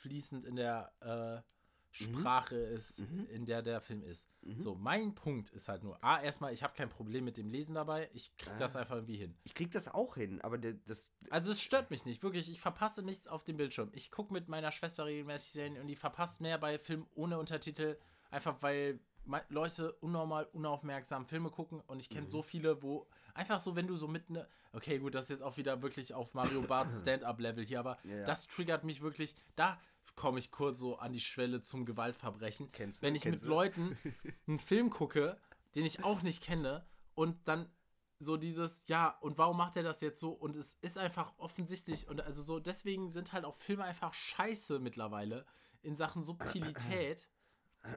fließend in der äh, Sprache ist, Mhm. in der der Film ist. Mhm. So, mein Punkt ist halt nur, A, erstmal, ich habe kein Problem mit dem Lesen dabei, ich krieg das Ah. einfach irgendwie hin. Ich krieg das auch hin, aber der, das Also es stört mich nicht, wirklich, ich verpasse nichts auf dem Bildschirm. Ich gucke mit meiner Schwester regelmäßig Serien und die verpasst mehr bei Filmen ohne Untertitel, einfach weil Leute unnormal, unaufmerksam Filme gucken und ich Mhm. kenne so viele, wo einfach so, wenn du so mit ne, okay, gut, das ist jetzt auch wieder wirklich auf Mario Bart Stand-Up-Level hier, aber Ja, ja. das triggert mich wirklich, da komme ich kurz so an die Schwelle zum Gewaltverbrechen. Kennst du, wenn ich kennst mit du. Leuten einen Film gucke, den ich auch nicht kenne und dann so dieses, ja, und warum macht er das jetzt so? Und es ist einfach offensichtlich und also so, deswegen sind halt auch Filme einfach scheiße mittlerweile in Sachen Subtilität,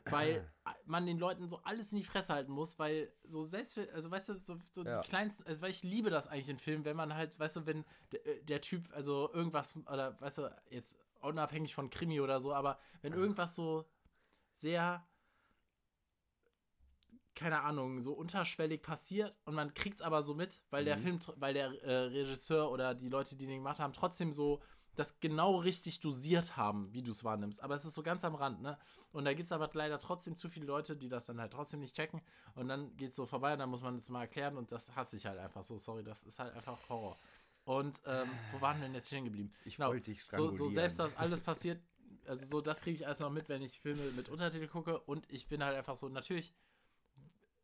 weil man den Leuten so alles in die Fresse halten muss, weil so selbst, also weißt du, so, so Ja. die kleinsten, also weil ich liebe das eigentlich in Filmen, wenn man halt, weißt du, wenn der, äh, der Typ, also irgendwas, oder weißt du, jetzt unabhängig von Krimi oder so, aber wenn irgendwas so sehr keine Ahnung, so unterschwellig passiert und man kriegt es aber so mit, weil der Mhm. Film, tr- weil der äh, Regisseur oder die Leute, die den gemacht haben, trotzdem so das genau richtig dosiert haben, wie du es wahrnimmst. Aber es ist so ganz am Rand, ne? Und da gibt es aber leider trotzdem zu viele Leute, die das dann halt trotzdem nicht checken. Und dann geht es so vorbei und dann muss man es mal erklären und das hasse ich halt einfach so. Sorry, das ist halt einfach Horror. Und ähm, wo waren wir denn jetzt stehen geblieben? Ich Genau, wollte dich so, so selbst das alles passiert, also so das kriege ich alles noch mit, wenn ich Filme mit Untertitel gucke und ich bin halt einfach so, natürlich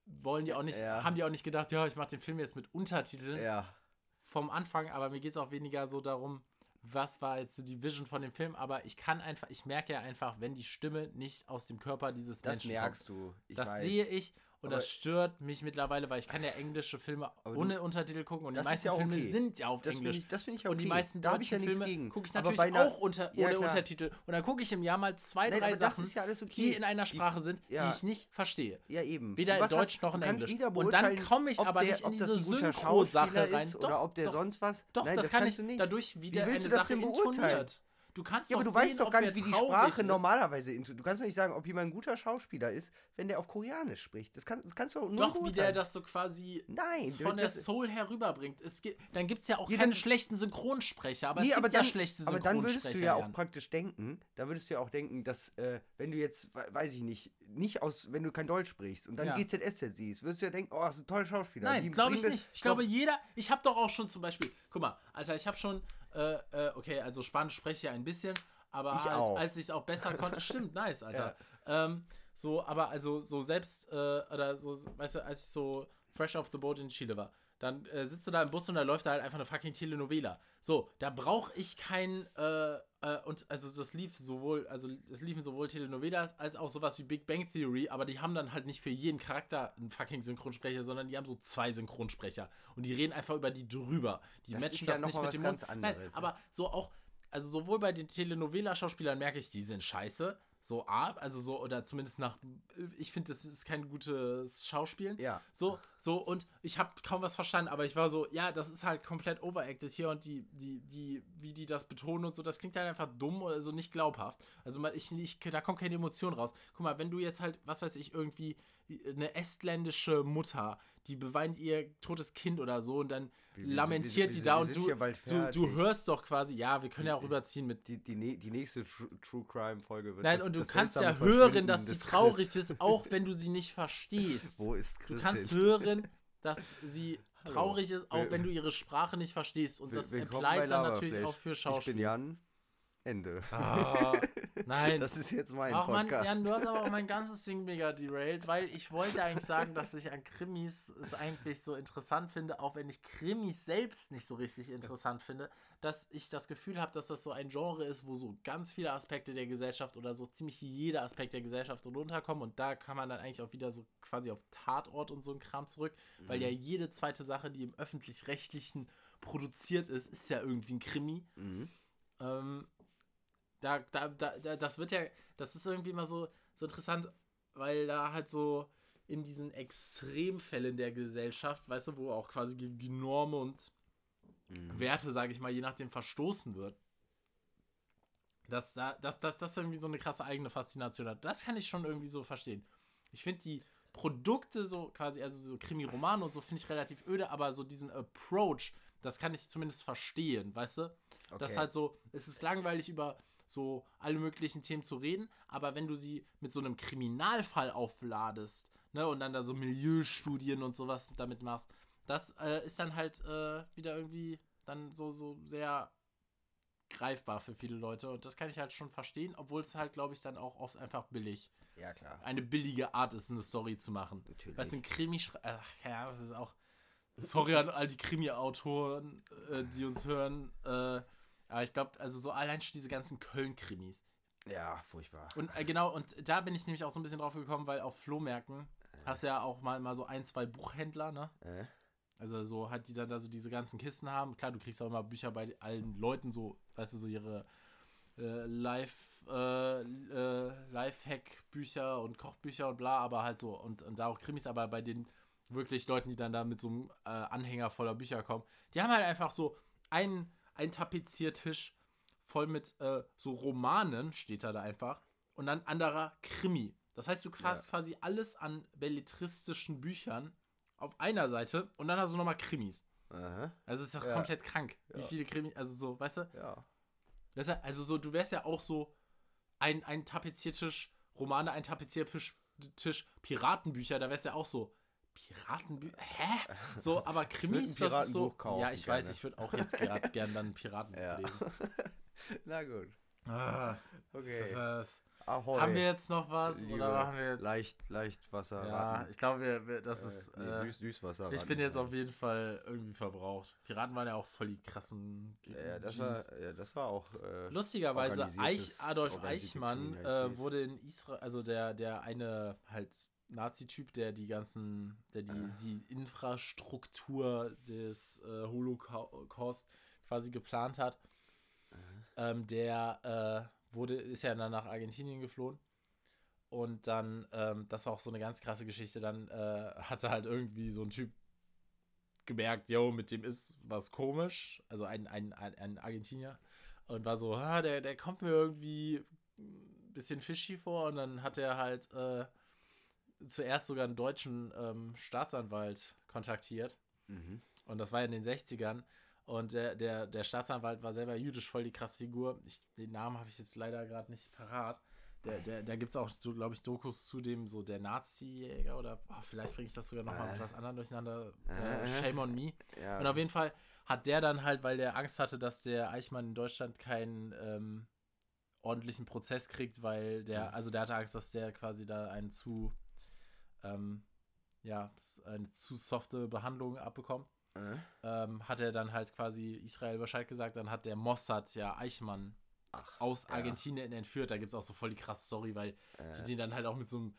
wollen die auch nicht, Ja. haben die auch nicht gedacht, ja, ich mache den Film jetzt mit Untertiteln Ja, vom Anfang, aber mir geht es auch weniger so darum, was war jetzt so die Vision von dem Film, aber ich kann einfach, ich merke ja einfach, wenn die Stimme nicht aus dem Körper dieses das Menschen merkst kommt. du. Ich das weiß. sehe ich und Aber- das stört mich mittlerweile, weil ich kann ja englische Filme ohne Untertitel gucken und die meisten ja auch Filme okay. sind ja auf Das finde Englisch. ich, das find ich okay. Und die meisten da deutschen ja Filme gucke ich natürlich einer- auch unter, Ja, ohne klar. Untertitel. Und dann gucke ich im Jahr mal zwei, Nein, drei Sachen, ja okay. die in einer Die- Sprache sind, ja. die ich nicht verstehe. Ja, eben. Weder in Deutsch hast- noch in Englisch. wieder Und dann komme ich aber der, nicht in diese Synchro-Sache rein. Doch, oder ob der doch. sonst was. Doch, das, kann ich dadurch, wie, Wie der willst eine Sache intoniert. Du kannst Ja, doch aber du sehen, weißt doch gar nicht, wie die Sprache ist. normalerweise intu- Du kannst doch nicht sagen, ob jemand ein guter Schauspieler ist, wenn der auf Koreanisch spricht. Das, kann, das kannst du nur Doch, wie der das so quasi Nein, von der Soul herüberbringt. Es gibt, dann gibt es ja auch Ja, keine dann- schlechten Synchronsprecher, aber Nee, es gibt aber ja dann, schlechte aber dann würdest du Synchronsprecher. ja auch praktisch denken, da würdest du ja auch denken, dass äh, wenn du jetzt, we- weiß ich nicht, nicht aus, wenn du kein Deutsch sprichst und dann Ja. GZSZ siehst, würdest du ja denken, oh, das ist ein toller Schauspieler. Nein, glaube ich nicht. Ich Doch, glaube, jeder, ich habe doch auch schon zum Beispiel, guck mal, Alter, ich habe schon, äh, äh, okay, also Spanisch spreche ich ja ein bisschen, aber Ich halt, als ich es auch besser konnte, stimmt, nice, Alter. Ähm, so, aber also so selbst, äh, oder so, weißt du, als ich so fresh off the boat in Chile war, dann äh, sitzt du da im Bus und da läuft da halt einfach eine fucking Telenovela. So, da brauche ich kein, äh, äh, und also das lief sowohl, also es liefen sowohl Telenovelas als auch sowas wie Big Bang Theory, aber die haben dann halt nicht für jeden Charakter einen fucking Synchronsprecher, sondern die haben so zwei Synchronsprecher und die reden einfach über die drüber. Die Das matchen ja das noch nicht mit dem Mund. anderes, Nein, ja. aber so auch, also sowohl bei den Telenovela-Schauspielern merke ich, die sind scheiße, so A, also so, oder zumindest nach, ich finde, das ist kein gutes Schauspielen. Ja. So, so, und ich habe kaum was verstanden, aber ich war so, ja, das ist halt komplett overacted hier und die, die, die, wie die das betonen und so, das klingt halt einfach dumm oder so nicht glaubhaft. Also mal, ich, ich, da kommt keine Emotion raus. Guck mal, wenn du jetzt halt, was weiß ich, irgendwie eine estländische Mutter, die beweint ihr totes Kind oder so und dann Wir- wir lamentiert sind- wir die da wir und du, du, du hörst doch quasi, ja, wir können ja auch überziehen mit Die, die, ne- die nächste True, Crime Folge wird Nein, das- und du das kannst ja hören, dass sie traurig Chris. ist, auch wenn du sie nicht verstehst. Wo ist Du Chris kannst hin? hören, dass sie traurig ist, auch wenn du ihre Sprache nicht verstehst. Und das bleibt dann natürlich auch für Schauspieler. Ich bin Jan. Ende. Ah, nein. Das ist jetzt mein auch Podcast. Mein, Jan, du hast aber auch mein ganzes Ding mega derailed, weil ich wollte eigentlich sagen, dass ich an Krimis es eigentlich so interessant finde, auch wenn ich Krimis selbst nicht so richtig interessant finde, dass ich das Gefühl habe, dass das so ein Genre ist, wo so ganz viele Aspekte der Gesellschaft oder so ziemlich jeder Aspekt der Gesellschaft runterkommen und da kann man dann eigentlich auch wieder so quasi auf Tatort und so ein Kram zurück, mhm. weil ja jede zweite Sache, die im öffentlich-rechtlichen produziert ist, ist ja irgendwie ein Krimi. Mhm. Ähm, da, da, da, das wird ja, das ist irgendwie immer so, so interessant, weil da halt so in diesen Extremfällen der Gesellschaft, weißt du, wo auch quasi gegen die Normen und mhm. Werte, sage ich mal, je nachdem verstoßen wird, dass da, dass, dass das irgendwie so eine krasse eigene Faszination hat. Das kann ich schon irgendwie so verstehen. Ich finde die Produkte so quasi, also so Krimi-Romane und so, finde ich relativ öde, aber so diesen Approach, das kann ich zumindest verstehen, weißt du? Okay. Das halt so, es ist langweilig über so alle möglichen Themen zu reden, aber wenn du sie mit so einem Kriminalfall aufladest, ne, und dann da so Milieustudien und sowas damit machst, das äh, ist dann halt äh, wieder irgendwie dann so, so sehr greifbar für viele Leute und das kann ich halt schon verstehen, obwohl es halt, glaube ich, dann auch oft einfach billig. Ja, klar. Eine billige Art ist, eine Story zu machen. Natürlich. Weißt du, ein Krimi, ach ja, das ist auch, sorry an all die Krimi-Autoren, äh, die uns hören, äh, aber ich glaube, also so allein schon diese ganzen Köln-Krimis. Ja, furchtbar. Und äh, genau, und da bin ich nämlich auch so ein bisschen drauf gekommen, weil auf Flohmärkten äh. hast du ja auch mal, mal so ein, zwei Buchhändler, ne? Äh. Also so halt, die dann da so diese ganzen Kisten haben. Klar, du kriegst auch immer Bücher bei allen Leuten, so, weißt du, so ihre äh, Live, äh, äh, Lifehack-Bücher und Kochbücher und bla, aber halt so, und, und da auch Krimis, aber bei den wirklich Leuten, die dann da mit so einem äh, Anhänger voller Bücher kommen, die haben halt einfach so einen ein Tapeziertisch voll mit äh, so Romanen, steht da, da einfach, und dann anderer Krimi. Das heißt, du hast ja. quasi alles an belletristischen Büchern auf einer Seite und dann hast du nochmal Krimis. Aha. Also es ist doch ja. komplett krank, ja. wie viele Krimis, also so, weißt du? Ja. also so, du wärst ja auch so ein, ein Tapeziertisch, Romane, ein Tapeziertisch, Piratenbücher, da wärst du ja auch so, Piratenbücher? Hä? So, aber Krimis, das ist so. Kaufen, ja, ich gerne. weiß, ich würde auch jetzt gerade gern dann Piraten ja. lesen. Na gut. Ah, okay. Das, Ahoi. Haben wir jetzt noch was? Liebe, oder machen wir jetzt. Leicht, leicht Wasser. Ja, ich glaube, wir, wir, das äh, ist. Nee, äh, süß, Süßwasser. Ich bin jetzt auf jeden Fall irgendwie verbraucht. Piraten waren ja auch voll die krassen. Ja, das, war, ja das war auch. Äh, Lustigerweise, Eich, Adolf Eichmann äh, wurde in Israel, also der, der eine halt Nazi-Typ, der die ganzen, der die, äh. die Infrastruktur des äh, Holocaust quasi geplant hat. Äh. Ähm, der äh, wurde, ist ja dann nach Argentinien geflohen. Und dann, ähm, das war auch so eine ganz krasse Geschichte, dann äh, hatte halt irgendwie so ein Typ gemerkt, yo, mit dem ist was komisch, also ein, ein, ein, ein Argentinier, und war so, ah, der, der kommt mir irgendwie ein bisschen fishy vor, und dann hat er halt äh, zuerst sogar einen deutschen ähm, Staatsanwalt kontaktiert. Mhm. Und das war ja in den 60ern. Und der, der, der Staatsanwalt war selber jüdisch voll die krasse Figur. Ich, den Namen habe ich jetzt leider gerade nicht parat. Der, der, da gibt es auch, so, glaube ich, Dokus zu dem, so der Nazi-Jäger oder oh, vielleicht bringe ich das sogar nochmal äh. mit was anderem durcheinander. Äh, shame on me. Ja. Und auf jeden Fall hat der dann halt, weil der Angst hatte, dass der Eichmann in Deutschland keinen ähm, ordentlichen Prozess kriegt, weil der, also der hatte Angst, dass der quasi da einen zu ähm, ja, eine zu softe Behandlung abbekommen. Äh? Ähm, hat er dann halt quasi Israel Bescheid gesagt, dann hat der Mossad ja Eichmann Ach, aus Argentinien ja. entführt. Da gibt es auch so voll die krasse Story, weil äh. die den dann halt auch mit so einem,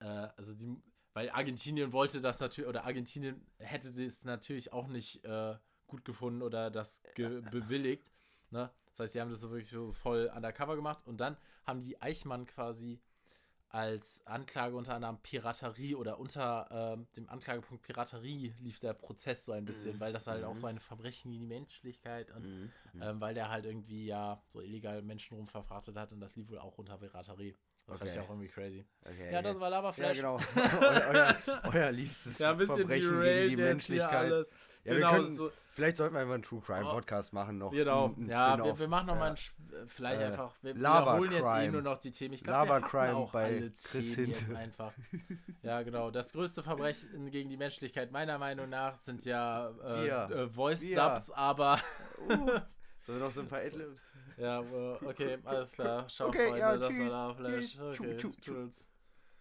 äh, also die, weil Argentinien wollte das natürlich, oder Argentinien hätte das natürlich auch nicht äh, gut gefunden oder das bewilligt. Ne? Das heißt, die haben das so wirklich so voll undercover gemacht und dann haben die Eichmann quasi als Anklage unter anderem Piraterie oder unter ähm, dem Anklagepunkt Piraterie lief der Prozess so ein bisschen, mhm. weil das halt mhm. auch so ein Verbrechen gegen die Menschlichkeit und mhm. mhm. ähm, weil der halt irgendwie ja so illegal Menschen rumverfrachtet hat und das lief wohl auch unter Piraterie. Das okay. fand ich auch irgendwie crazy. Okay. Ja, das war Lava-Flash. Ja, genau. euer, euer, liebstes ja, ein bisschen Verbrechen gegen die Menschlichkeit. Ja, genau, können, so, vielleicht sollten wir einfach einen True Crime oh. Podcast machen noch. Genau. Ja, wir, wir, machen noch ja. mal ein, vielleicht äh, einfach, wir wiederholen jetzt eh nur noch die Themen. Ich glaube, wir Crime auch bei alle Chris jetzt einfach. Ja, genau. Das größte Verbrechen gegen die Menschlichkeit meiner Meinung nach sind ja äh, Wir. äh, Voice Wir. Dubs, aber Uh, sollen wir noch so ein paar Adlibs? ja, okay, alles klar. Ciao, Okay, Freunde, ja, das tschüss, war Love Flash. Okay, tschüss.